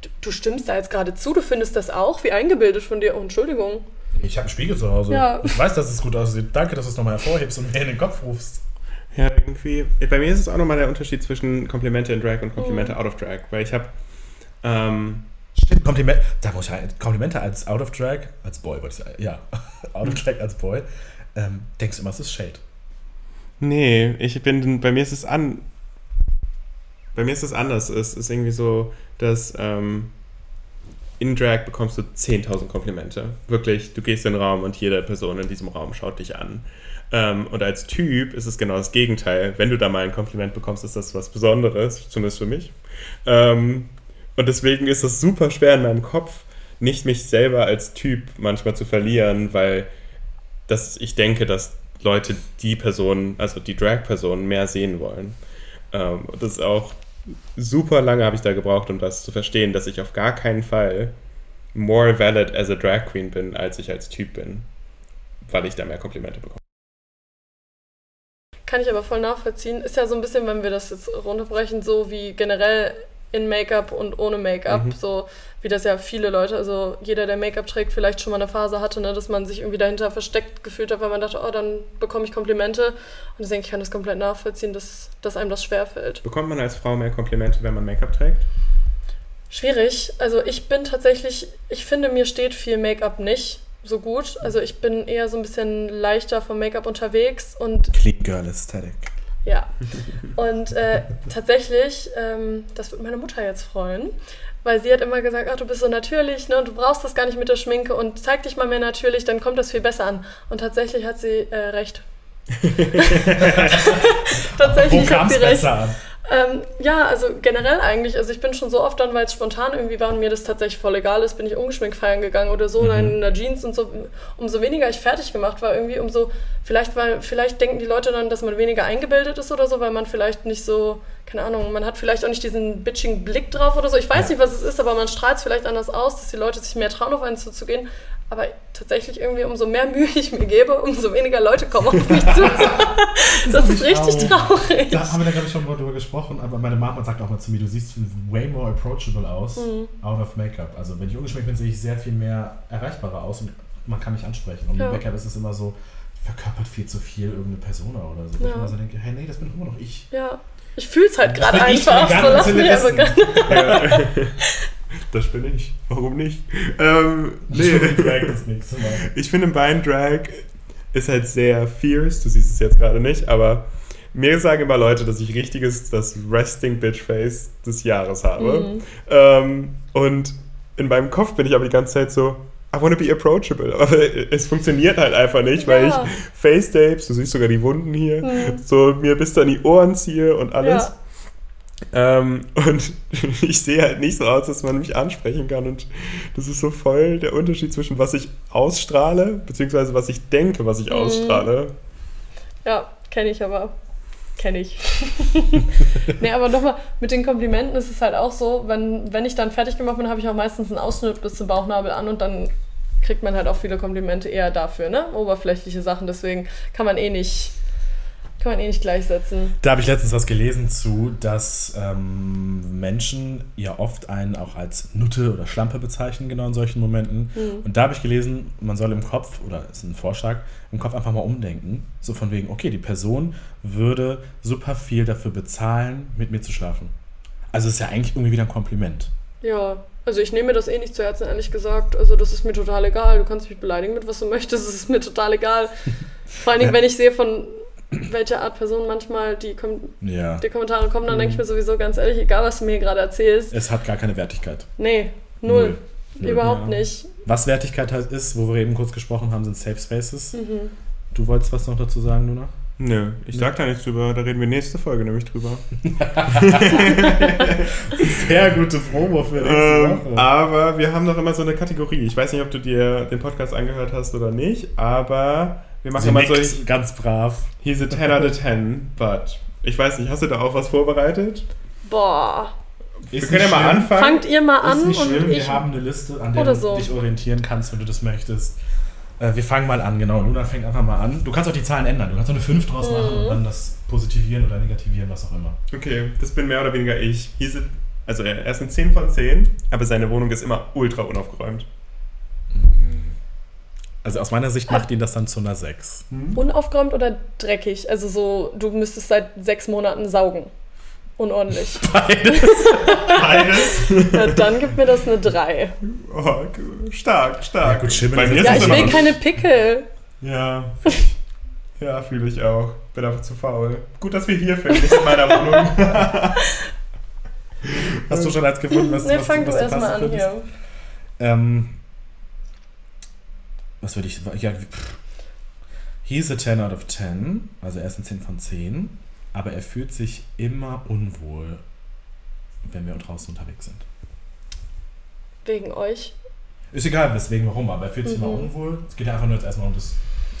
Du, du stimmst da jetzt gerade zu, du findest das auch? Wie eingebildet von dir? Oh, Entschuldigung. Ich habe einen Spiegel zu Hause. Ja. Ich weiß, dass es gut aussieht. Danke, dass du es nochmal hervorhebst und mir in den Kopf rufst. Ja, irgendwie. Bei mir ist es auch nochmal der Unterschied zwischen Komplimente in Drag und Komplimente out of Drag. Weil ich habe. Ähm, Stimmt, Kompliment, da muss ich rein. Komplimente als Out of Drag, als Boy, wollte ich sagen. Ja, Out of Drag als Boy. Ähm, denkst du immer, es ist Shade. nee, ich bin. Bei mir ist es an. Bei mir ist es anders. Es ist irgendwie so, dass. Ähm, in Drag bekommst du 10.000 Komplimente. Wirklich, du gehst in den Raum und jede Person in diesem Raum schaut dich an. Ähm, und als Typ ist es genau das Gegenteil. Wenn du da mal ein Kompliment bekommst, ist das was Besonderes, zumindest für mich. Ähm, und deswegen ist es super schwer in meinem Kopf, nicht mich selber als Typ manchmal zu verlieren, weil das, ich denke, dass Leute die Person, also die Drag-Person, mehr sehen wollen. Ähm, das ist auch super lange habe ich da gebraucht, um das zu verstehen, dass ich auf gar keinen Fall more valid as a Drag Queen bin, als ich als Typ bin, weil ich da mehr Komplimente bekomme. Kann ich aber voll nachvollziehen. Ist ja so ein bisschen, wenn wir das jetzt runterbrechen, so wie generell in Make-up und ohne Make-up. Mhm. So wie das ja viele Leute, also jeder, der Make-up trägt, vielleicht schon mal eine Phase hatte, ne, dass man sich irgendwie dahinter versteckt gefühlt hat, weil man dachte, oh, dann bekomme ich Komplimente. Und deswegen ich kann das komplett nachvollziehen, dass, dass einem das schwerfällt. Bekommt man als Frau mehr Komplimente, wenn man Make-up trägt? Schwierig. Also ich bin tatsächlich, ich finde, mir steht viel Make-up nicht so gut. Also ich bin eher so ein bisschen leichter vom Make-up unterwegs und Clean Girl Aesthetic. Ja. Und äh, tatsächlich, ähm, das wird meine Mutter jetzt freuen, weil sie hat immer gesagt, ach, du bist so natürlich, ne, und du brauchst das gar nicht mit der Schminke und zeig dich mal mehr natürlich, dann kommt das viel besser an. Und tatsächlich hat sie äh, recht. tatsächlich Wo hat sie recht. besser an? Ähm, ja, also generell eigentlich. Also ich bin schon so oft dann, weil es spontan irgendwie war und mir das tatsächlich voll egal ist, bin ich ungeschminkt feiern gegangen oder so, oder in einer Jeans und so. Umso weniger ich fertig gemacht war, irgendwie umso, vielleicht, weil, vielleicht denken die Leute dann, dass man weniger eingebildet ist oder so, weil man vielleicht nicht so, keine Ahnung, man hat vielleicht auch nicht diesen bitchigen Blick drauf oder so. Ich weiß nicht, was es ist, aber man strahlt es vielleicht anders aus, dass die Leute sich mehr trauen, auf einen zuzugehen. Aber tatsächlich irgendwie, umso mehr Mühe ich mir gebe, umso weniger Leute kommen auf mich zu. Das ist richtig auch. traurig. Da haben wir da, glaube ich, schon mal drüber gesprochen, aber meine Mama sagt auch mal zu mir, du siehst way more approachable aus, Mhm. out of Make-up. Also wenn ich ungeschminkt bin, sehe ich sehr viel mehr erreichbarer aus und man kann mich ansprechen. Und Ja. mit Make-up ist es immer so, verkörpert viel zu viel irgendeine Persona oder so. Ja. ich immer so denke, hey, nee, das bin doch immer noch ich. Ja, ich fühle es halt gerade einfach. So, lass mich einfach Das bin ich. Warum nicht? Ähm, nee. Drag das nächste Mal. Ich finde, Bein Drag ist halt sehr fierce. Du siehst es jetzt gerade nicht, aber mir sagen immer Leute, dass ich richtiges, das Resting Bitch Face des Jahres habe. Mhm. Ähm, und in meinem Kopf bin ich aber die ganze Zeit so, I wanna be approachable. Aber es funktioniert halt einfach nicht, weil Ja. ich Face-Tapes, du siehst sogar die Wunden hier, Mhm. so mir bis an die Ohren ziehe und alles. Ähm, und ich sehe halt nicht so aus, dass man mich ansprechen kann. Und das ist so voll der Unterschied zwischen was ich ausstrahle, beziehungsweise was ich denke, was ich Mhm. ausstrahle. Ja, kenne ich aber. Kenne ich. nee, aber nochmal, mit den Komplimenten ist es halt auch so, wenn, wenn ich dann fertig gemacht bin, habe ich auch meistens einen Ausschnitt bis zum Bauchnabel an und dann kriegt man halt auch viele Komplimente eher dafür, ne? Oberflächliche Sachen, deswegen kann man eh nicht, kann man eh nicht gleichsetzen. Da habe ich letztens was gelesen zu, dass ähm, Menschen ja oft einen auch als Nutte oder Schlampe bezeichnen, genau in solchen Momenten. Und da habe ich gelesen, man soll im Kopf, oder ist ein Vorschlag, im Kopf einfach mal umdenken. So von wegen, okay, die Person würde super viel dafür bezahlen, mit mir zu schlafen. Also ist ja eigentlich irgendwie wieder ein Kompliment. Ja, also ich nehme mir das eh nicht zu Herzen, ehrlich gesagt. Also das ist mir total egal. Du kannst mich beleidigen mit was du möchtest, es ist mir total egal. Vor allen Dingen, wenn ich sehe, von welcher Art Person manchmal die, Kom Ja. die Kommentare kommen, dann denke ich mir sowieso ganz ehrlich, egal was du mir gerade erzählst. Es hat gar keine Wertigkeit. Nee, null. Null. Null, Überhaupt ja. nicht. Was Wertigkeit halt ist, wo wir eben kurz gesprochen haben, sind Safe Spaces. Mhm. Du wolltest was noch dazu sagen, Luna? Nö, ich sag da nichts drüber, da reden wir nächste Folge nämlich drüber. Sehr gute Promo für Ähm, aber wir haben noch immer so eine Kategorie. Ich weiß nicht, ob du dir den Podcast angehört hast oder nicht, aber wir machen Sie immer so, ganz brav. he's a 10 out of 10, but ich weiß nicht, hast du da auch was vorbereitet? Boah. wir können ja mal anfangen. Fangt ihr mal an Ist nicht schlimm, und wir ich. haben eine Liste, an der du so. dich orientieren kannst, wenn du das möchtest. Äh, wir fangen mal an, genau. Luna fängt einfach mal an. Du kannst auch die Zahlen ändern. Du kannst auch eine 5 draus Mhm. machen und dann das positivieren oder negativieren, was auch immer. Okay, das bin mehr oder weniger ich. He's a, also er ist eine 10 von 10, aber seine Wohnung ist immer ultra unaufgeräumt. Also aus meiner Sicht macht ihn das dann zu einer 6. Unaufgeräumt oder dreckig? Also so, du müsstest seit sechs Monaten saugen. Unordentlich. Beides. ja, dann gibt mir das eine 3. Oh, stark, stark. Ja, gut, Schimmel Bei ist mir Ja, ich will keine Pickel. Ja, ja fühle ich auch. Bin einfach zu faul. Gut, dass wir hier filmen, nicht in meiner Wohnung. Hast du schon als gefunden, was, Nee, was, fang was du erstmal an findest? hier. Ähm, was würde ich. Ja, pff. he's a 10 out of 10. Also er ist ein 10 von 10. Aber er fühlt sich immer unwohl, wenn wir draußen unterwegs sind. Wegen euch. Ist egal, weswegen, warum, aber er fühlt sich Mhm. immer unwohl. Es geht ja einfach nur jetzt erstmal um das.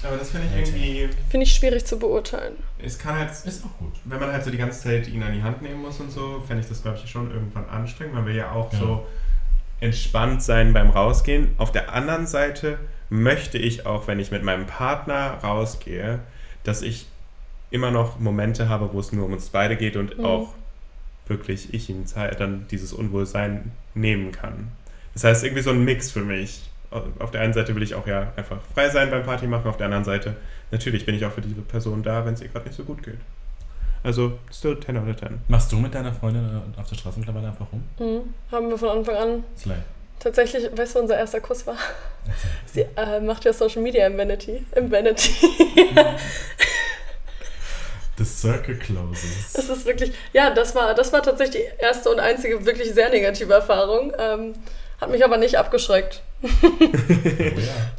Aber das finde ich irgendwie. Finde ich schwierig zu beurteilen. Es kann halt. Ist auch gut. Wenn man halt so die ganze Zeit ihn an die Hand nehmen muss und so, fände ich das, glaube ich, schon irgendwann anstrengend. Man will ja auch Ja. so entspannt sein beim Rausgehen. Auf der anderen Seite möchte ich auch, wenn ich mit meinem Partner rausgehe, dass ich immer noch Momente habe, wo es nur um uns beide geht und Mhm. auch wirklich ich ihm Zeit, dann dieses Unwohlsein nehmen kann. Das heißt, irgendwie so ein Mix für mich. Auf der einen Seite will ich auch ja einfach frei sein beim Party machen, auf der anderen Seite natürlich bin ich auch für diese Person da, wenn es ihr gerade nicht so gut geht. Also, still 10 out of 10. Machst du mit deiner Freundin äh, auf der Straße mittlerweile einfach rum? Mhm. Haben wir von Anfang an. Slay. Tatsächlich, weißt du, unser erster Kuss war? Sie äh, macht ja Social Media im Vanity. Im Vanity. The circle closes. Das ist wirklich, ja, das war, das war tatsächlich die erste und einzige wirklich sehr negative Erfahrung. Ähm, hat mich aber nicht abgeschreckt. oh.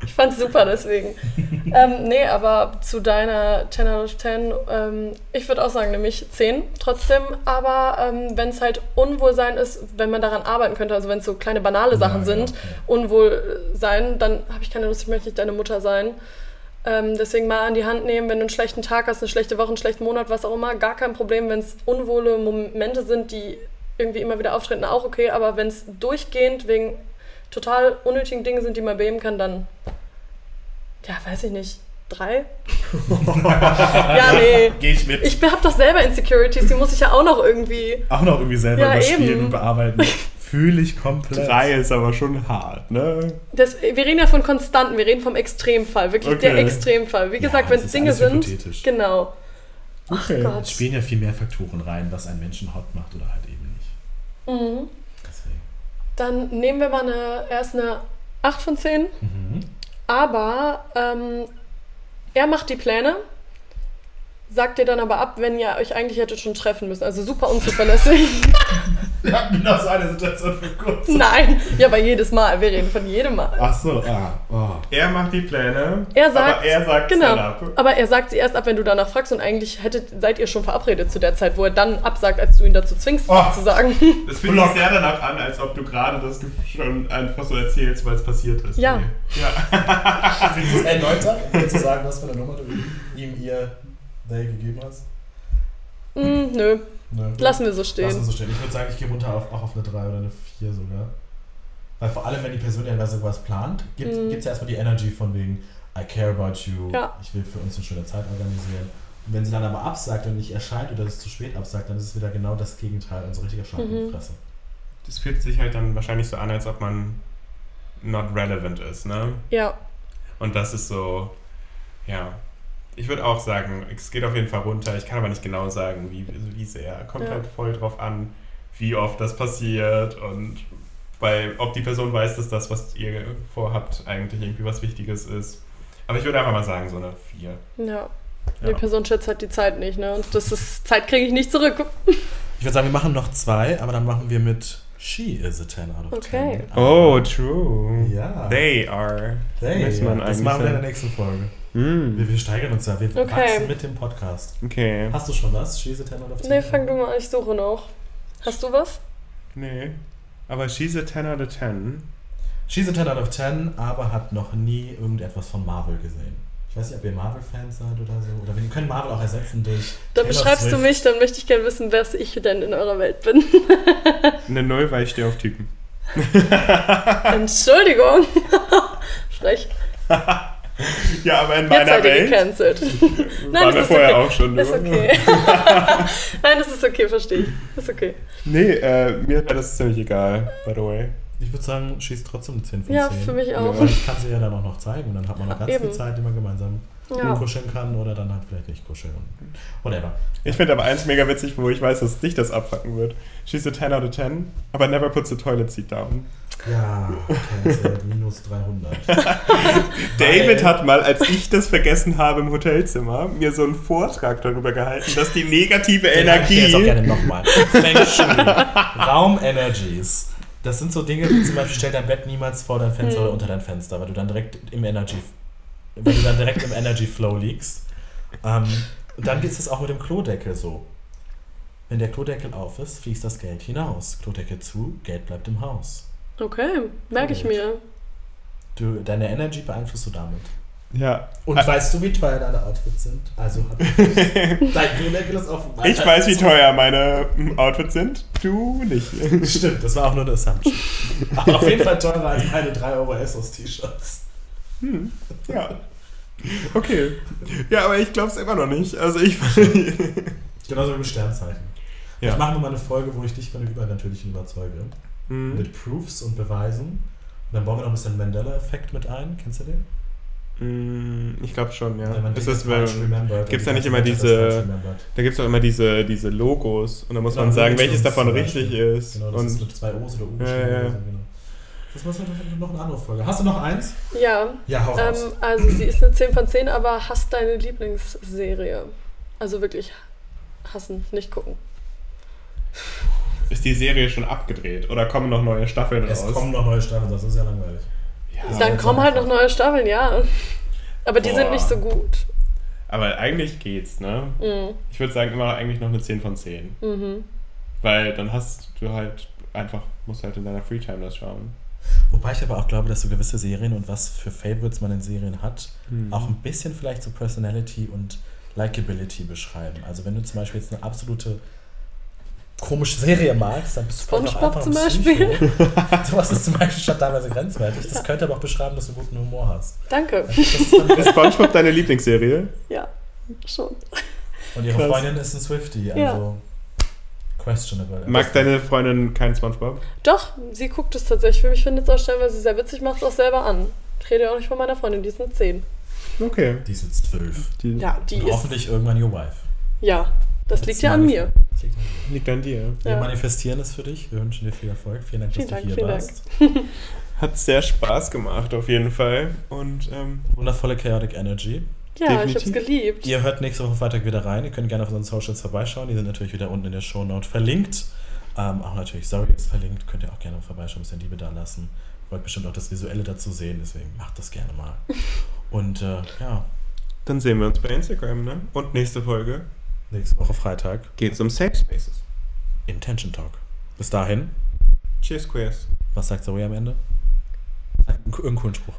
Ich fand's super deswegen. ähm, nee, aber zu deiner 10 out of 10, ähm, ich würde auch sagen, nämlich 10 trotzdem. Aber ähm, wenn es halt Unwohlsein ist, wenn man daran arbeiten könnte, also wenn es so kleine banale Sachen Ja, sind, ja, ja. Unwohlsein, dann habe ich keine Lust, ich möchte nicht deine Mutter sein. Ähm, deswegen mal an die Hand nehmen, wenn du einen schlechten Tag hast, eine schlechte Woche, einen schlechten Monat, was auch immer, gar kein Problem. Wenn es unwohle Momente sind, die irgendwie immer wieder auftreten, auch okay. Aber wenn es durchgehend wegen total unnötigen Dingen sind, die man beheben kann, dann, ja, weiß ich nicht, drei? ja, nee. Geh ich mit. Ich habe doch selber Insecurities, die muss ich ja auch noch irgendwie. auch noch irgendwie selber Ja, überspielen eben. und bearbeiten. Fühle ich komplett. Drei ist aber schon hart, ne? Das, wir reden ja von Konstanten, wir reden vom Extremfall, wirklich der Okay. Extremfall. Wie Ja, gesagt, das wenn es Dinge alles sind. hypothetisch. Genau. Okay. Gott. Es spielen ja viel mehr Faktoren rein, was einen Menschen hot macht oder halt eben nicht. Mhm. Dann nehmen wir mal eine, erst eine 8 von 10. Mhm. Aber ähm, er macht die Pläne, sagt dir dann aber ab, wenn ihr euch eigentlich hättet schon treffen müssen. Also super unzuverlässig. Wir hatten genau so eine Situation für kurz. Nein, ja, aber jedes Mal. Wir reden von jedem Mal. Ach so, ah, oh. Er macht die Pläne, Er sagt, aber er sagt genau, Stand-up. aber er sagt sie erst ab, wenn du danach fragst und eigentlich hättet, seid ihr schon verabredet zu der Zeit, wo er dann absagt, als du ihn dazu zwingst, Oh. zu sagen. Das fühlt sich sehr danach an, als ob du gerade das schon einfach so erzählst, weil es passiert ist. Ja. ja. Willst du es erneutern? Willst du sagen, was für eine Nummer du ihm ihr gegeben hast? Mm, nö, Nö. lassen wir so Lass uns stehen. so stehen. Ich würde sagen, ich gehe runter auf, auch auf eine 3 oder eine 4 sogar. Weil vor allem, wenn die Person ja was plant, gibt Mhm. es ja erstmal die Energy von wegen I care about you, Ja. ich will für uns eine schöne Zeit organisieren. Und wenn sie dann aber absagt und nicht erscheint oder es zu spät absagt, dann ist es wieder genau das Gegenteil und so richtiger die Mhm. Fresse. Das fühlt sich halt dann wahrscheinlich so an, als ob man not relevant ist, ne? Ja, Und das ist so, ja. Ich würde auch sagen, es geht auf jeden Fall runter. Ich kann aber nicht genau sagen, wie, wie sehr. Kommt Ja. halt voll drauf an, wie oft das passiert und weil, ob die Person weiß, dass das, was ihr vorhabt, eigentlich irgendwie was Wichtiges ist. Aber ich würde einfach mal sagen, so eine 4. ja. Die Ja. Person schätzt halt die Zeit nicht, ne? Und das ist, Zeit kriege ich nicht zurück. Ich würde sagen, wir machen noch zwei, aber dann machen wir mit She is a 10 out of 10. Okay. Oh, true. Ja. They are. Hey, Muss man das machen wir in der nächsten Folge. Hm. Wir, wir steigern uns ja, wir Okay. wachsen mit dem Podcast. Okay. Hast du schon was? She is a 10 out of 10? Nee, fang du mal an, ich suche noch. Hast du was? Nee. Aber she's a 10 out of 10. She's a 10 out of 10, aber hat noch nie irgendetwas von Marvel gesehen. Ich weiß nicht, ob ihr Marvel-Fans seid oder so. Oder wir können Marvel auch ersetzen durch. Da beschreibst du Swift. mich, dann möchte ich gerne wissen, wer ich denn in eurer Welt bin. Eine ich stehe auf Typen. Entschuldigung. Frech. Ja, aber in Jetzt meiner seid ihr Welt gecancelt. Nein, waren das vorher okay. auch schon. Ist okay. Nein, das ist okay, verstehe ich. Ist okay. Nee, äh, mir wäre das ziemlich egal, by the way. Ich würde sagen, ist trotzdem eine 10 von 10. Ja, für mich auch. Weil ich kann sie ja dann auch noch zeigen und dann hat man noch ganz Eben. viel Zeit, die man gemeinsam Ja. kuscheln kann oder dann halt vielleicht nicht kuscheln. Whatever. Ich finde aber eins mega witzig, wo ich weiß, dass dich das abfacken wird. She's a 10 out of 10, aber never puts the toilet seat down. Ja, cancelled, minus 300. David hat mal, als ich das vergessen habe im Hotelzimmer, mir so einen Vortrag darüber gehalten, dass die negative Den hab ich Energie. Jetzt auch gerne nochmal. Raum Energies. Das sind so Dinge, wie zum Beispiel stell dein Bett niemals vor dein Fenster Hm. oder unter dein Fenster, weil du dann direkt im Energy, weil du dann direkt im Energy Flow liegst. Ähm, und dann ist es auch mit dem Klodeckel so. Wenn der Klodeckel auf ist, fließt das Geld hinaus. Klodeckel zu, Geld bleibt im Haus. Okay, merke ich mir. Du, deine Energy beeinflusst du damit. Ja. Und Ah. weißt du, wie teuer deine Outfits sind? Also hab ich. Dein Klodeckel ist auf Ich weiß, wie teuer meine Outfits sind. Du nicht. Stimmt, das war auch nur eine Assumption. Aber auf jeden Fall teurer als meine 3 Euro Essos-T-Shirts. Ja. Okay. Ja, aber ich glaube es immer noch nicht. Also ich. Genauso wie mit Sternzeichen. Ja. Ich mache nur mal eine Folge, wo ich dich von dem Übernatürlichen überzeuge. Hm. Mit Proofs und Beweisen. Und dann bauen wir noch ein bisschen Mandela-Effekt mit ein. Kennst du den? Hm, Ich glaube schon, ja. Ist das, und da die nicht immer diese- da gibt es auch immer diese, diese Logos und da muss Genau, man sagen, welches davon richtig Beispiel. ist. Genau, das ist und mit zwei O's oder U. Ja, ja. oder so, genau. Das muss man noch eine andere Folge. Hast du noch eins? Ja, Ja, hau raus. ähm, also sie ist eine 10 von 10, aber hasst deine Lieblingsserie. Also wirklich hassen, nicht gucken. Ist die Serie schon abgedreht oder kommen noch neue Staffeln es raus? kommen noch neue Staffeln, das ist ja langweilig. ja, Dann kommen halt noch neue Staffeln, ja. Aber die sind Boah. nicht so gut. aber eigentlich geht's, ne? Mhm. Ich würde sagen, immer eigentlich noch eine 10 von 10. Mhm. Weil dann hast du halt einfach, musst halt in deiner Freetime das schauen. Wobei ich aber auch glaube, dass so gewisse Serien und was für Favorites man in Serien hat, Hm. auch ein bisschen vielleicht so Personality und Likability beschreiben. Also wenn du zum Beispiel jetzt eine absolute komische Serie magst, dann bist du vielleicht auch SpongeBob einfach zum Beispiel. Sowas ist zum Beispiel schon teilweise grenzwertig. Das könnte aber auch beschreiben, dass du guten Humor hast. Danke. Ist Ist SpongeBob deine Lieblingsserie? Ja, schon. und ihre Krass. Freundin ist ein Swifty, also Ja. questionable. Mag deine Freundin keinen SpongeBob? Doch, sie guckt es tatsächlich. Für mich findet es auch stellenweise sehr witzig, macht es auch selber an. Ich rede auch nicht von meiner Freundin, die ist eine 10. Okay. Die ist jetzt zwölf. Die Ja, die Und ist. hoffentlich irgendwann your wife. Ja, das liegt ja an mir. Liegt an dir. liegt an dir. Wir Ja. manifestieren es für dich. Wir wünschen dir viel Erfolg. Vielen Dank, Vielen dass Dank, du hier vielen warst. Hat sehr Spaß gemacht, auf jeden Fall. Und ähm, Wundervolle Chaotic Energy. Ja, ich hab's Definitiv. geliebt. Ihr hört nächste Woche Freitag wieder rein. Ihr könnt gerne auf unseren Socials vorbeischauen. Die sind natürlich wieder unten in der Shownote verlinkt. Ähm, auch natürlich Sorry ist verlinkt. Könnt ihr auch gerne vorbeischauen, ein bisschen Liebe da lassen. Wollt bestimmt auch das Visuelle dazu sehen, deswegen macht das gerne mal. Und äh, ja, dann sehen wir uns bei Instagram, ne? Und nächste Folge nächste Woche Freitag geht's um Safe Spaces. Intention Talk. Bis dahin, Cheers, Queers. was sagt Zoe am Ende? Irgendeinen coolen Spruch.